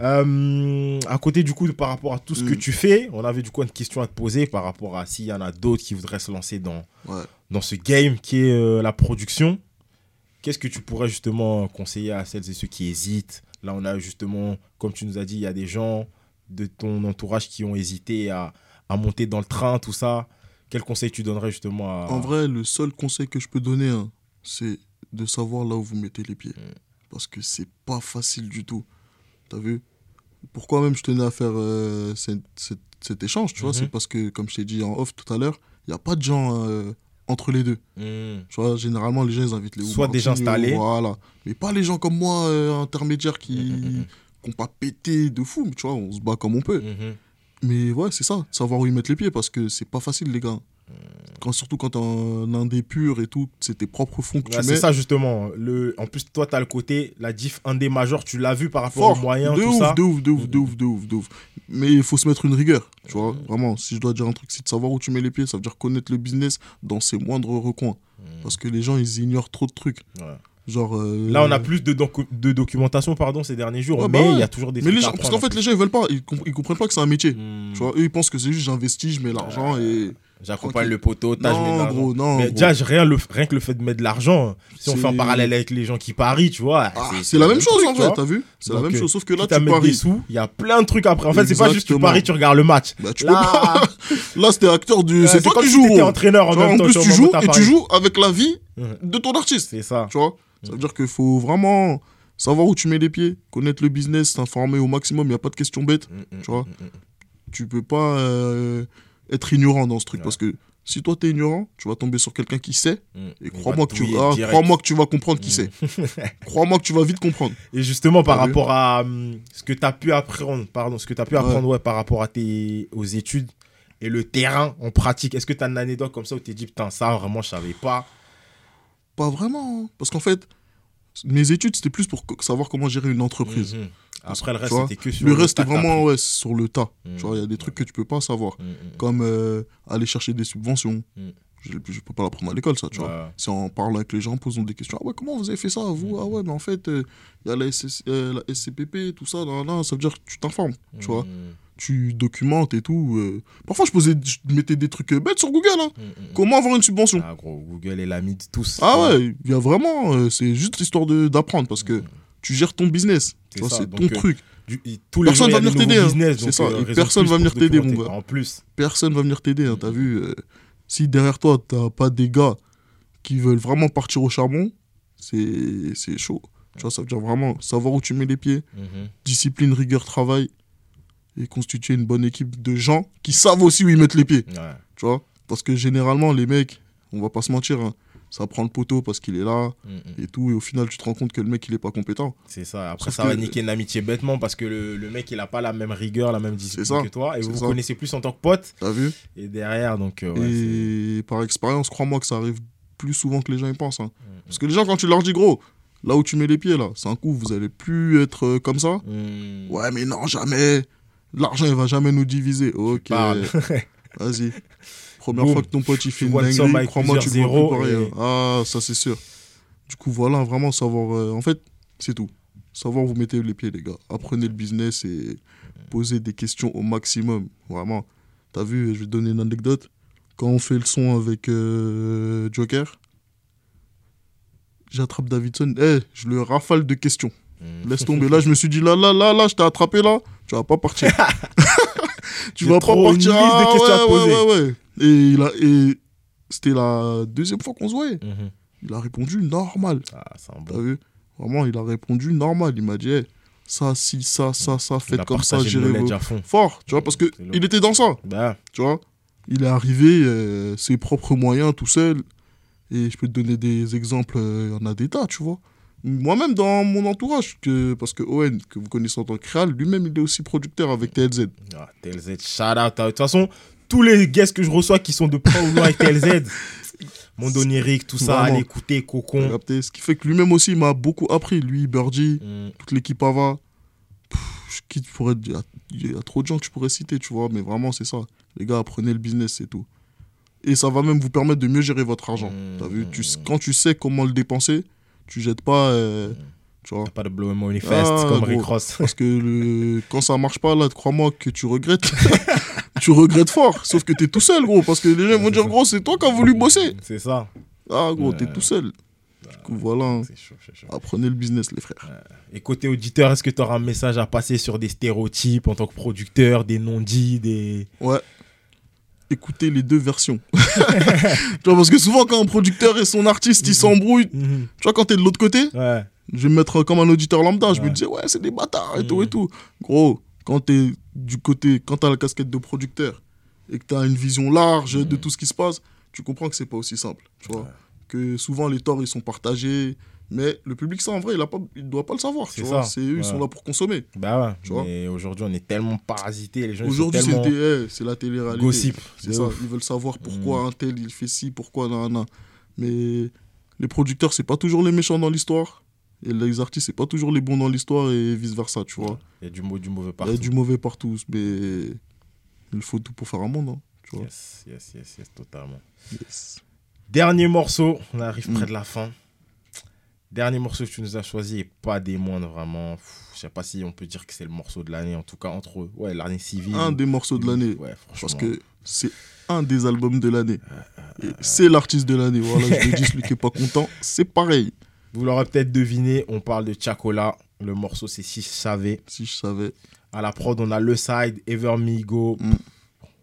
Euh, à côté, du coup, de- par rapport à tout ce que Mm. tu fais, on avait du coup une question à te poser par rapport à s'il y en a d'autres qui voudraient se lancer dans, Ouais. Dans ce game qui est euh, la production. Qu'est-ce que tu pourrais justement conseiller à celles et ceux qui hésitent? Là, on a justement, comme tu nous as dit, il y a des gens de ton entourage qui ont hésité à, à monter dans le train, tout ça. Quel conseil tu donnerais justement à... En vrai, le seul conseil que je peux donner, hein, c'est de savoir là où vous mettez les pieds. Mm. Parce que c'est pas facile du tout. T'as vu? Pourquoi même je tenais à faire euh, cette- cette- cet échange, tu vois? Mhm. C'est parce que, comme je t'ai dit en off tout à l'heure, il n'y a pas de gens euh, entre les deux. Hmm. Tu vois, généralement, les gens, ils invitent les Soit des gens installés. Voilà. Mais pas les gens comme moi, euh, intermédiaires, qui n'ont pas pété de fou. Tu vois, on se bat comme on peut. Mais ouais, c'est ça, savoir où ils mettent les pieds parce que c'est pas facile, les gars. Quand, surtout quand un indé pur et tout, c'est tes propres fonds que Ouais, tu c'est mets. ça justement. Le... En plus, toi, tu as le côté, la diff indé major, tu l'as vu par rapport Fort, aux moyens, de tout ouf, ça. de ouf, de ouf, de ouf, de ouf, de ouf. Mais il faut se mettre une rigueur, tu vois. Vraiment, si je dois dire un truc, c'est de savoir où tu mets les pieds. Ça veut dire connaître le business dans ses moindres recoins. Parce que les gens, ils ignorent trop de trucs. Ouais. Genre. euh, Là, on a plus de, docu- de documentation pardon, ces derniers jours, Ouais, bah mais il ouais. y a toujours des Mais les trucs gens, à parce qu'en fait, les gens, ils veulent pas. Ils, comp- ils comprennent pas que c'est un métier. Hmm. Tu vois, eux, ils pensent que c'est juste j'investis, je mets l'argent et. J'accompagne le mets de Non, gros, non. Mais déjà, rien, le, rien que le fait de mettre de l'argent, si on fait un parallèle avec les gens qui parient, tu vois. Ah, c'est la même chose en vois. t'as vu C'est la même euh, chose, sauf que là, tu mettre des paries. sous, il y a plein de trucs après. En fait, c'est pas juste tu paries, tu regardes le match. Bah, tu Là, peux. Là, c'était acteur du. C'est toi qui joues. gros. entraîneur en vois, même en temps. plus, sur tu joues et tu joues avec la vie de ton artiste. C'est ça. Tu vois Ça veut dire qu'il faut vraiment savoir où tu mets les pieds, connaître le business, t'informer au maximum, il n'y a pas de questions bêtes. Mm, mm, Tu vois mm, Tu peux pas euh, être ignorant dans ce truc Ouais. parce que si toi t'es ignorant, tu vas tomber sur quelqu'un qui sait mm. et crois-moi que, tu, ah, crois-moi que tu vas comprendre qui Mm. c'est. crois-moi que tu vas vite comprendre. Et justement, par rapport à hum, ce que tu as pu apprendre, pardon, ce que tu as pu apprendre ouais, par rapport à tes, aux études et le terrain en pratique, est-ce que tu as une anecdote comme ça où tu t'es dit, putain, ça vraiment, je savais pas? Pas vraiment. hein. Parce qu'en fait, mes études, c'était plus pour savoir comment gérer une entreprise. Mhm. Parce Après, le reste, c'était que sur Le reste, tas c'était vraiment ouais, sur le tas. Mhm. Tu vois, il y a des trucs que tu peux pas savoir. Mhm. Comme euh, aller chercher des subventions. Je, je peux pas l'apprendre à l'école, ça, tu vois. Ouais. C'est en parlant avec les gens, posant des questions. Ah ouais, comment vous avez fait ça, vous? Ah ouais, mais en fait, euh, il y a la, SS euh, la SCPP, tout ça, nan, nan, ça veut dire que tu t'informes, tu vois. Tu documentes et tout. euh. Parfois, je, posais, je mettais des trucs euh, bêtes sur Google. Hein. Mhm, mhm. Comment avoir une subvention? Ah, gros, Google est l'ami de tous. Ah ouais, il y a vraiment. euh, c'est juste histoire d'apprendre parce que tu gères ton business. Mm. C'est Tu vois, ça, c'est donc, ton truc. Du- et tous les Personne jours, va venir t'aider, hein. personne va venir t'aider, mon gars. En plus. Personne va venir t'aider, hein, t'as Mm. vu. euh, si derrière toi, t'as pas des gars qui veulent vraiment partir au charbon, c'est chaud. Tu vois, ça veut dire vraiment savoir où tu mets les pieds, Mhm. discipline, rigueur, travail, et constituer une bonne équipe de gens qui savent aussi où ils mettent les pieds. Ouais. Tu vois? Parce que généralement, les mecs, on va pas se mentir, hein, ça prend le poteau parce qu'il est là et tout, et au final, tu te rends compte que le mec, il est pas compétent. C'est ça. Après, Sauf ça que- va niquer une amitié bêtement parce que le, le mec, il a pas la même rigueur, la même discipline que toi. Et vous vous connaissez plus en tant que pote. T'as vu? Et derrière, donc, euh, ouais, Et par expérience, crois-moi que ça arrive plus souvent que les gens y pensent. hein. Parce que les gens, quand tu leur dis, gros, là où tu mets les pieds, là, c'est un coup, vous allez plus être euh, comme ça. Mhm. Ouais, mais non, jamais. L'argent, il va jamais nous diviser. Ok. Vas-y. Première fois que ton pote il fait Tu une dinguerie, crois-moi, tu plus pareil. et- hein. Ah, ça c'est sûr. Du coup, voilà, vraiment savoir. euh, en fait, c'est tout. Savoir où vous mettez les pieds, les gars. Apprenez le business et posez des questions au maximum. Vraiment. T'as vu, je vais te donner une anecdote. Quand on fait le son avec euh, Joker, j'attrape Davidson. Eh, je le rafale de questions. Mhm. Laisse tomber. Là, je me suis dit, là, là, là, là, je t'ai attrapé là. Tu vas pas partir. tu vas pas partir. Ah, ouais, poser. ouais, ouais, ouais. Et, il a, et c'était la deuxième fois qu'on se voyait. Mhm. Il a répondu normal. Ah, c'est un T'as bon. vu? Vraiment, il a répondu normal. Il m'a dit, ça, si, ça, ça, ça, Il faites comme ça, gérez vos... Fort, tu vois, parce que il était dans ça, Bah, tu vois. Il est arrivé, euh, ses propres moyens, tout seul. Et je peux te donner des exemples, euh, il y en a des tas, tu vois. Moi-même, dans mon entourage, que, parce que Owen, que vous connaissez en tant que créal, lui-même, il est aussi producteur avec TLZ. ah, TLZ, shout out. De toute façon, tous les guests que je reçois qui sont de près ou loin avec TLZ, Monde onirique, tout ça, allez écouter, Cocon. Ce qui fait que lui-même aussi, il m'a beaucoup appris. Lui, Birdie, Mm. toute l'équipe Ava. Il y y, a trop de gens que je pourrais citer, tu vois. Mais vraiment, c'est ça. Les gars, apprenez le business, c'est tout. Et ça va même vous permettre de mieux gérer votre argent. Mm. Vu tu, Quand tu sais comment le dépenser, tu jettes pas. euh, tu vois. Pas de Blow Money Fest Ah, comme. Rick Ross. Parce que le... quand ça marche pas, là, crois-moi que tu regrettes. tu regrettes fort. Sauf que t'es tout seul, gros. Parce que les gens vont dire, gros, c'est toi qui as voulu bosser. C'est ça. Ah, gros, t'es tout seul. Du coup, voilà. C'est chaud, c'est chaud. Apprenez le business, les frères. Et côté auditeur, est-ce que tu auras un message à passer sur des stéréotypes en tant que producteur, des non-dits, des. Ouais. Écoutez les deux versions. tu vois, parce que souvent, quand un producteur et son artiste, ils s'embrouillent, Mhm. tu vois, quand t'es de l'autre côté, Ouais. je vais me mettre comme un auditeur lambda. Je me disais, ouais, c'est des bâtards et tout Mhm. et tout. Gros, quand t'es du côté, quand t'as la casquette de producteur et que t'as une vision large de tout ce qui se passe, tu comprends que c'est pas aussi simple. Tu vois, que souvent les torts ils sont partagés, mais le public, ça en vrai, il, a pas, il doit pas le savoir. C'est ça. c'est eux, ils sont là pour consommer. Bah ouais. Mais aujourd'hui, on est tellement parasités. Les gens Aujourd'hui, c'est tellement le- eh, c'est la télé-réalité. gossip. C'est ça, ouf. ils veulent savoir pourquoi Mm. un tel il fait ci, pourquoi nan, nan. Mais les producteurs, c'est pas toujours les méchants dans l'histoire. Et les artistes, c'est pas toujours les bons dans l'histoire et vice versa, tu vois. Il y a du, mauvais Il y partout. a du mauvais partout, mais il faut tout pour faire un monde, hein, tu vois. Yes, yes, yes, yes, totalement. Yes. Dernier morceau, on arrive Mm. près de la fin. Dernier morceau que tu nous as choisi et pas des moindres vraiment. Je sais pas si on peut dire que c'est le morceau de l'année, en tout cas entre eux. Ouais, l'année civile. Un des morceaux de l'année, Ouais, franchement. parce que c'est un des albums de l'année. Et c'est l'artiste de l'année. Voilà, je le dis, celui qui est pas content, c'est pareil. Vous l'aurez peut-être deviné, on parle de Chacola. Le morceau, c'est Si je savais. Si je savais. À la prod, on a Le Side, Evermigo. Mm.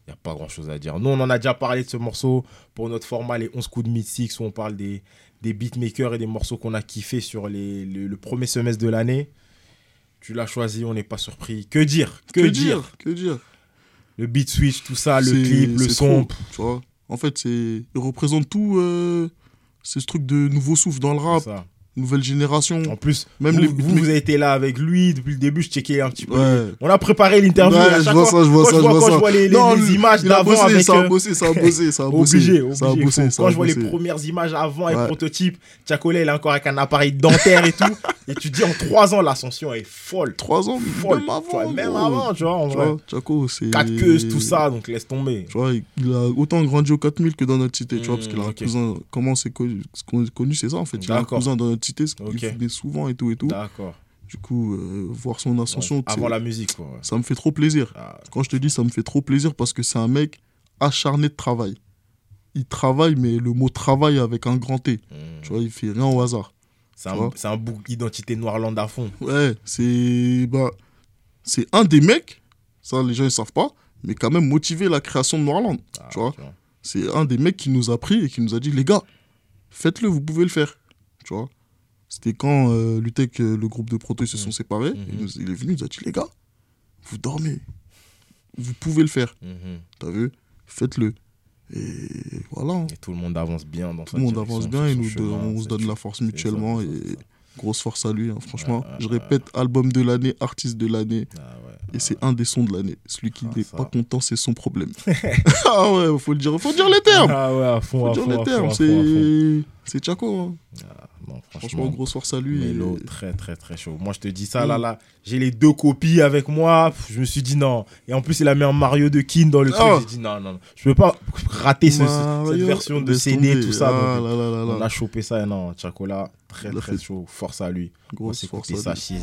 Il n'y a pas grand chose à dire. Nous, on en a déjà parlé de ce morceau pour notre format, les 11 coups de Six, où on parle des, des beatmakers et des morceaux qu'on a kiffé sur les, le, le premier semestre de l'année. Tu l'as choisi, on n'est pas surpris. Que dire? Que, dire, Que dire? Le beat switch, tout ça, le clip, le son. trop, tu vois. En fait, c'est il représente tout euh, c'est ce truc de nouveau souffle dans le rap. Nouvelle génération. En plus, Même vous, les vous, vous avez été là avec lui depuis le début. Je checkais un petit peu. Ouais. On a préparé l'interview. Ouais, et je vois fois- ça, je vois ça, je vois, quand je vois les, les- Non, les lui, images d'avant avec. ça a euh, bossé, ça a bossé, ça a bossé. Obligé, obligé. ça a bossé, ça Quand je vois les premières images avant avec Ouais. prototype, Tchakola, il est encore avec un appareil dentaire et tout. et tu dis en 3 ans, l'ascension est folle. Trois ans, Folle. même avant. même gros. avant, tu vois, en Tu vrai. Chaco, c'est. 4 queues, tout ça, donc laisse tomber. Tu vois, il- a autant grandi au 4000 que dans notre cité, tu vois, parce qu'il a un ok. cousin. Comment c'est connu, c'est ça en fait. Il a un cousin dans notre cité, il Ok. venait souvent et tout et tout. D'accord. Du coup, euh, voir son ascension, tu sais, Avant la musique, quoi. ouais. ça me fait trop plaisir. Ah, Quand je te dis ça me fait trop plaisir parce que c'est un mec acharné de travail. Il travaille, mais le mot travail avec un grand T. hmm. Tu vois, il fait rien au hasard. C'est un, vois? un book identité Noirland à fond. Ouais, c'est bah, c'est un des mecs, ça les gens ils savent pas, mais quand même motivé la création de Noirland. Ah, Tu vois. C'est un des mecs qui nous a pris et qui nous a dit les gars, faites-le, vous pouvez le faire. Tu vois? C'était quand euh, Lutec, le groupe de proto, ils se Mhm. sont séparés. Mhm. il, nous- il est venu, il nous a dit les gars, vous dormez, vous pouvez le faire. Mhm. T'as vu? Faites-le. Et voilà. hein. Et tout le monde avance bien dans Tout le monde avance bien et nous on se donne la force mutuellement. ça, et grosse force à lui, hein, franchement. Je répète, album de l'année, artiste de l'année. Ah ouais. Et c'est un des sons de l'année. Celui qui Ah, n'est pas content, c'est son problème. ah ouais, faut le dire, faut dire les termes. Ah ouais, à fond, Faut à dire fond, les termes. C'est c'est Chaco. hein. Non, Franchement, franchement, grosse force à lui. Et- très très très chaud. Moi je te dis ça Mm. là là, j'ai les deux copies avec moi. Je me suis dit non. Et en plus il a mis un Mario de Kin dans le truc. Ah. J'ai dit non non, non. je peux pas rater ce- ce- cette version de CD tout ça. Ah donc, là là là on là. a chopé ça et non, Chacola très très fait- chaud. Force à lui. Grosse force à ça lui.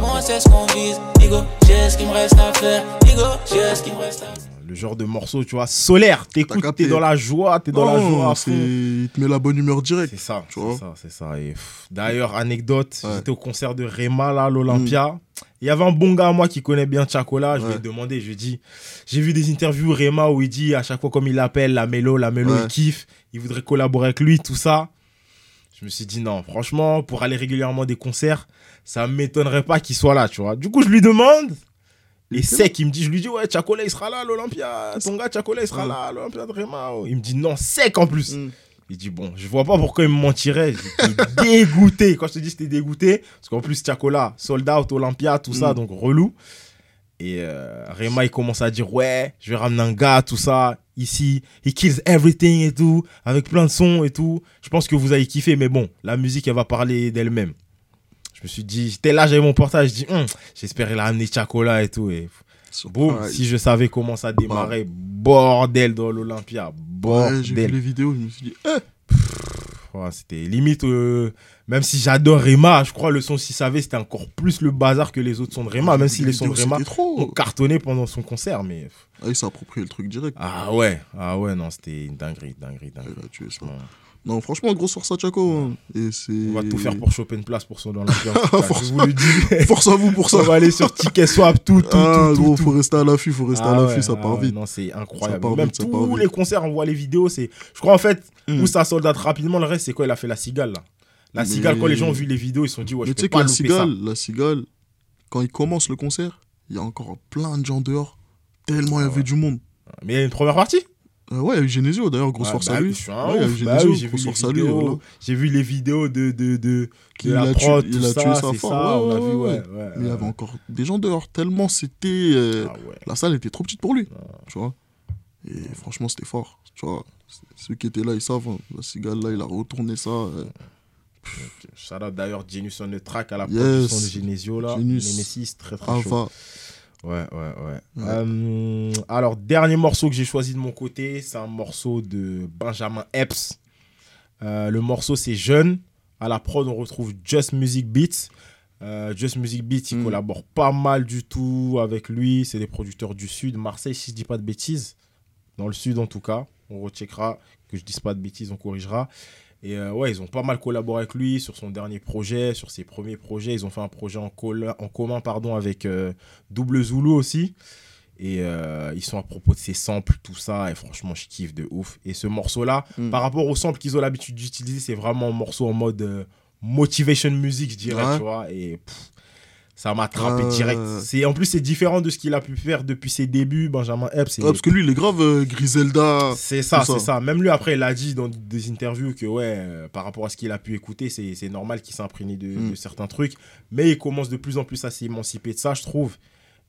Moi, c'est ce qu'on vise. Nigo, j'ai ce qu'il me reste à faire. Nigo, j'ai ce qu'il me reste à faire. Le genre de morceau, tu vois, solaire. T'écoutes, t'es dans la joie, t'es dans la joie à c'est- fond. Il te met la bonne humeur directe. C'est ça, Tu c'est vois. ça, c'est ça. Et pff, d'ailleurs, anecdote, Ouais. j'étais au concert de Rema là, à l'Olympia. Il y avait un bon gars à moi qui connaît bien Chacola. Je lui ai Ouais. demandé, je lui ai dit, j'ai vu des interviews Rema où il dit à chaque fois comme il l'appelle la mélo, la mélo, Ouais. il kiffe, il voudrait collaborer avec lui, tout ça. Je me suis dit non, franchement, pour aller régulièrement à des concerts, ça m'étonnerait pas qu'il soit là, tu vois. Du coup, je lui demande. Et sec, il me dit, je lui dis, ouais, Chacola, il sera là à l'Olympia. Ton gars, Chacola, il sera Ouais. là à l'Olympia de Rema. Il me dit, non, sec en plus. Mm. Il dit, bon, je vois pas pourquoi il me mentirait. J'étais dégoûté. Quand je te dis j'étais dégoûté, parce qu'en plus, Chacola, sold out, Olympia, tout ça, Mm. donc relou. Et euh, Rema, il commence à dire, ouais, je vais ramener un gars, tout ça, ici. He kills everything et tout, avec plein de sons et tout. Je pense que vous allez kiffer, mais bon, la musique, elle va parler d'elle-même. Je me suis dit, j'étais là, j'avais mon portage, je dis, Hum, j'espère qu'il a amené Chacola et tout. Et boum, si je savais comment ça démarrait, bordel dans l'Olympia, ouais, j'ai vu bordel. les vidéos, je me suis dit, eh, C'était limite, euh, même si j'adore Rema, je crois le son, s'il savait, c'était encore plus le bazar que les autres sons de Rema, même si les sons de Rema c'était ont trop. cartonné pendant son concert, mais. Ah, il s'est approprié le truc direct. Ah ouais, ah ouais, non, c'était une dinguerie, dinguerie, Il dinguerie. a tué ça. Ouais. Non, franchement, grosse force à Chaco. hein. On va tout faire pour choper une place pour son tout cas, Force- je vous le dis. Force à vous pour ça. On va aller sur Ticket Swap, tout, tout, ah, tout, gros, tout. faut rester à l'affût, faut rester Ah à l'affût, ouais, ça ah part ouais, vite. Non, c'est incroyable. Même vite, tous les concerts, on voit les vidéos. C'est, je crois en fait Mm. où ça soldate rapidement. Le reste, c'est quoi Il a fait la cigale là? La Mais- cigale, quand les gens ont vu les vidéos, ils se sont dit ouais, je Mais peux pas la louper ça. cigale, la cigale, quand il commence le concert, il y a encore plein de gens dehors. Tellement il y Ah avait ouais. du monde. Mais il y a une première partie? Euh, ouais, il y a eu Genesio d'ailleurs, grosse force bah à lui. il Genesio, j'ai vu les vidéos. de de de, a tué- il a ça, tué ça c'est fort. ça. Ouais, on a ouais, vu, ouais. ouais, ouais. Mais il y avait encore des gens dehors, tellement c'était. euh, Ah. La salle était trop petite pour lui. Tu vois Et franchement, c'était fort. Tu vois Ceux qui étaient là, ils savent. hein. La cigale, là, il a retourné ça. euh, Shout d'ailleurs Genius on the track à la Yes. production de Genesio là. Genius. Nemesis, très très chaud. Ouais, ouais, ouais. Ouais. Euh, alors, dernier morceau que j'ai choisi de mon côté, c'est un morceau de Benjamin Epps. Euh, le morceau, c'est Jeune. À la prod, on retrouve Just Music Beats. Euh, Just Music Beats, il Mm. collabore pas mal du tout avec lui. C'est des producteurs du Sud, Marseille, si je dis pas de bêtises. Dans le Sud, en tout cas. On recheckera. Que je dise pas de bêtises, on corrigera. Et euh, ouais, ils ont pas mal collaboré avec lui sur son dernier projet, sur ses premiers projets. Ils ont fait un projet en, en commun pardon, avec euh, Double Zulu aussi. Et euh, ils sont à propos de ces samples, tout ça. Et franchement, je kiffe de ouf. Et ce morceau-là, Mm. par rapport aux samples qu'ils ont l'habitude d'utiliser, c'est vraiment un morceau en mode motivation music, je dirais, Ouais. tu vois. Et pff, ça m'a attrapé Ouais. direct. C'est, en plus, c'est différent de ce qu'il a pu faire depuis ses débuts, Benjamin Epps. Ouais, parce que lui, il est grave euh, Griselda. c'est ça, c'est ça. Même lui, après, il a dit dans des interviews que, ouais, euh, par rapport à ce qu'il a pu écouter, c'est c'est normal qu'il s'imprègne de, Mm. de certains trucs. Mais il commence de plus en plus à s'émanciper de ça, je trouve.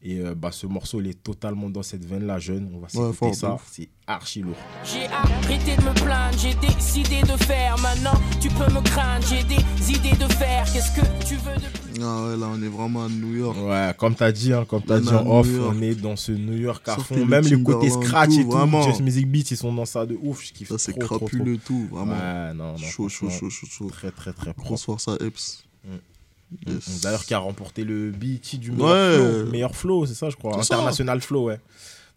Et euh, bah, ce morceau, il est totalement dans cette veine-là, jeune. On va s'écouter de ça. C'est archi lourd. J'ai arrêté de me plaindre, j'ai décidé de faire. Maintenant, tu peux me craindre, j'ai des idées de faire. Qu'est-ce que tu veux de plus? Ah ouais, là, on est vraiment à New York. Ouais, comme t'as dit, hein, comme t'as On dit en off, on est dans ce New York à Sortez fond. le Même le côté scratch tout, et tout, vraiment. Just Music Beats, ils sont dans ça de ouf. Je kiffe Ça, c'est trop, trop, trop. crapuleux, tout, vraiment. Ouais, non, non. chaud, chaud, chaud, chaud, chaud. Très, très, très propre. force à Epps. Mm. Yes. D'ailleurs, qui a remporté le BET du meilleur Ouais. flow, meilleur flow, c'est ça, je crois. Ça. International flow, ouais.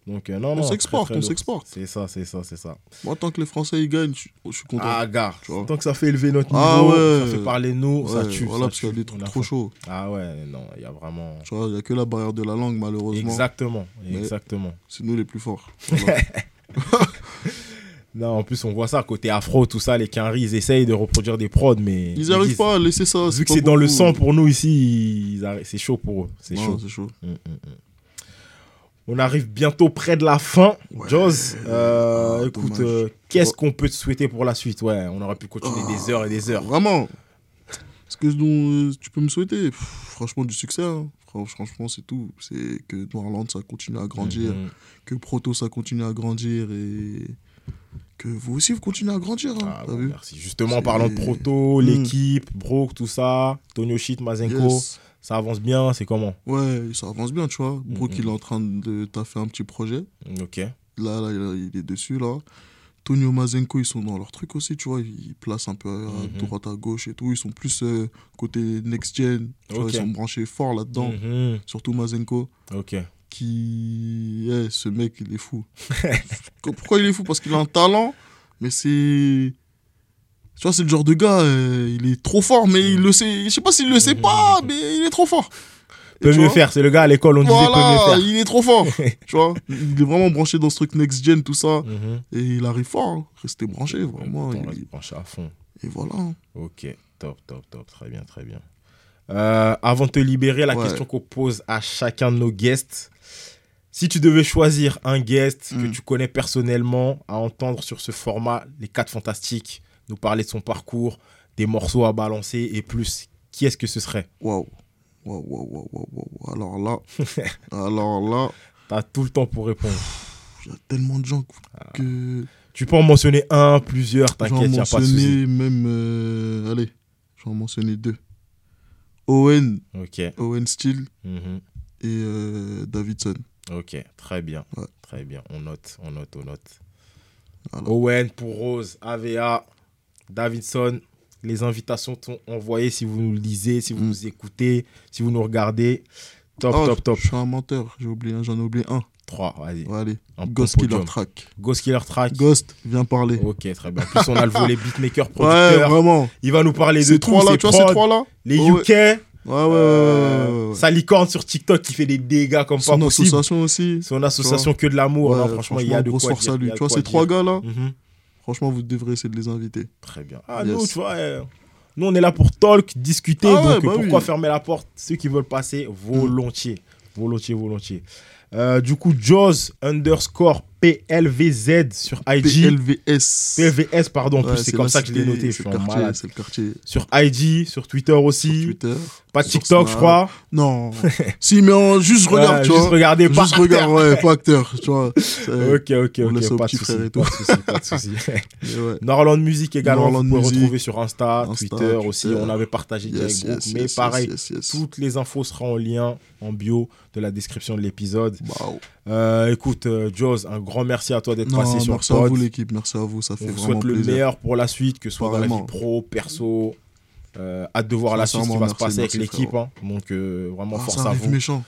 Donc, euh, non, On non. s'exporte, on s'exporte. C'est ça, c'est ça, c'est ça. Moi, tant que les Français ils gagnent, je, je suis content. Ah, gars, Tu vois. tant que ça fait élever notre niveau, Ah ouais. ça fait parler nous, ça tue. voilà, ça parce qu'il y a des trucs trop chauds. Ah ouais, non, il y a vraiment. Tu vois, il n'y a que la barrière de la langue, malheureusement. Exactement, exactement. C'est nous les plus forts. Voilà. Non, en plus, on voit ça, côté afro, tout ça, les Quinry, ils essayent de reproduire des prods, mais. Ils n'arrivent pas à laisser ça. Vu que c'est dans le sang pour nous ici, ils c'est chaud pour eux. C'est chaud. C'est chaud. Mm, mm, mm. On arrive bientôt près de la fin. Ouais. Euh, Ah, écoute, euh, qu'est-ce qu'on peut te souhaiter pour la suite? Ouais, on aurait pu continuer Ah, des heures et des heures. Vraiment. Ce que dont, euh, tu peux me souhaiter, pff, franchement, du succès. hein. Fran- Franchement, c'est tout. C'est que Noirland, ça continue à grandir. Mhm. Que Proto, ça continue à grandir. Et que vous aussi, vous continuez à grandir. hein. Ah, bon, vu merci. Justement, en parlant de proto, Mm. l'équipe, Brook, tout ça, Tonio Shit, Mazenko, Yes. ça avance bien, c'est comment? Ouais, ça avance bien, tu vois. Brooke, Mhm. il est en train de taffer un petit projet. Ok. Là, là, il est dessus, là. Tonio Mazenko, ils sont dans leur truc aussi, tu vois. Ils placent un peu à droite, à gauche et tout. Ils sont plus euh, côté next-gen. Tu vois, Ok. ils sont branchés fort là-dedans. Surtout Mazenko, Ok. Qui... eh, ce mec, il est fou. Pourquoi il est fou? Parce qu'il a un talent, mais c'est... Tu vois, c'est le genre de gars, euh, il est trop fort, mais il le sait... Je sais pas s'il le sait pas, mais il est trop fort. Et Peut mieux vois, faire, c'est le gars à l'école, on disait peut mieux faire. il est trop fort. tu vois, il est vraiment branché dans ce truc next-gen, tout ça. Mhm. Et il arrive fort, hein. rester branché, vraiment. Il- reste branché à fond. Et voilà. Ok, top, top, top, très bien, très bien. Euh, avant de te libérer, la Ouais. question qu'on pose à chacun de nos guests. Si tu devais choisir un guest que Mm. tu connais personnellement à entendre sur ce format, les 4 fantastiques, nous parler de son parcours, des morceaux à balancer et plus, qui est-ce que ce serait? Waouh. Waouh, waouh, waouh, waouh. Alors là, alors là, T'as tout le temps pour répondre. il y a tellement de gens Ah. que Tu peux en mentionner un, plusieurs, t'inquiète, y a pas de souci. même. euh, allez, j'en mentionner deux. Owen, Ok, Owen Steele mhm. et euh, Davidson. Ok, très bien, Ouais. très bien. On note, on note, on note. Voilà. Owen pour Rose, AVA, Davidson. Les invitations sont envoyées si vous nous lisez, si vous Mm. nous écoutez, si vous nous regardez. Top, Ah, top, top. Je suis un menteur, j'ai oublié un, j'en ai oublié un. 3, vas-y. Ouais, allez, Un Ghost Killer podium. Track. Ghost Killer Track. Ghost, viens parler. Ok, très bien. En plus, on a le volet beatmaker, Ouais, producteur. vraiment. Il va nous parler de trois-là, ses tu vois ces prods, trois-là Les Ouais, UK. Ouais, ouais, ouais, euh, ouais. Sa licorne sur TikTok qui fait des dégâts comme Son pas possible. association aussi. Son association que de l'amour. Ouais, franchement, il y a de grosse quoi force dire, à lui. Tu vois, ces trois gars-là, Mhm. franchement, vous devrez essayer de les inviter. Très bien. Ah, Yes. nous, tu vois, euh, nous, on est là pour talk, discuter. Ah donc, bah pourquoi oui. fermer la porte? Ceux qui veulent passer, volontiers. Volontiers, volontiers. Euh, du coup, Jaws underscore PLVZ sur IG. PLVS. PLVS, pardon, Ouais, c'est comme ça que je l'ai noté. C'est le quartier, le. Sur IG, sur Twitter aussi. Sur Twitter. Pas sur TikTok, je crois. Non. si, mais en- juste regarde, Ouais, tu juste vois. Juste regarde, ouais, pas acteur, tu vois. Ok, ok, On ok. Pas de petit souci. frère et Pas de tout. pas de souci. mais ouais. Norland Music également, Norland vous pouvez Music. retrouver sur Insta, Insta, Twitter aussi. On avait partagé direct Yes, yes, mais yes, pareil, toutes les infos seront en lien en bio de la description de l'épisode. Euh, écoute, Jaws, un grand merci à toi d'être passé sur merci à vous, l'équipe. Merci à vous. Ça On fait vous vraiment souhaite le meilleur pour la suite, que ce soit dans la vie pro, perso. Euh, hâte de voir la suite, qui va se passer merci, avec l'équipe. hein. Donc, euh, vraiment, Ah, force à vous. méchant.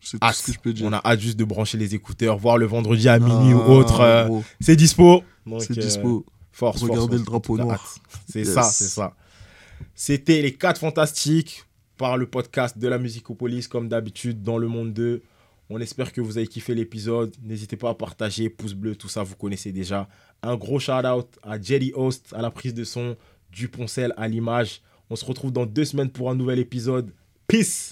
C'est tout ce que je peux dire. On a hâte juste de brancher les écouteurs, voir le vendredi à minuit ou Ah, autre. c'est dispo. C'est dispo. Force, Regardez force. le drapeau noir. C'est Yes. ça, c'est ça. C'était les 4 fantastiques par le podcast de la musicopolis, comme d'habitude, dans le monde 2. On espère que vous avez kiffé l'épisode. N'hésitez pas à partager, pouce bleu, tout ça, vous connaissez déjà. Un gros shout out à Jelly Host à la prise de son, Duponcel à l'image. On se retrouve dans deux semaines pour un nouvel épisode. Peace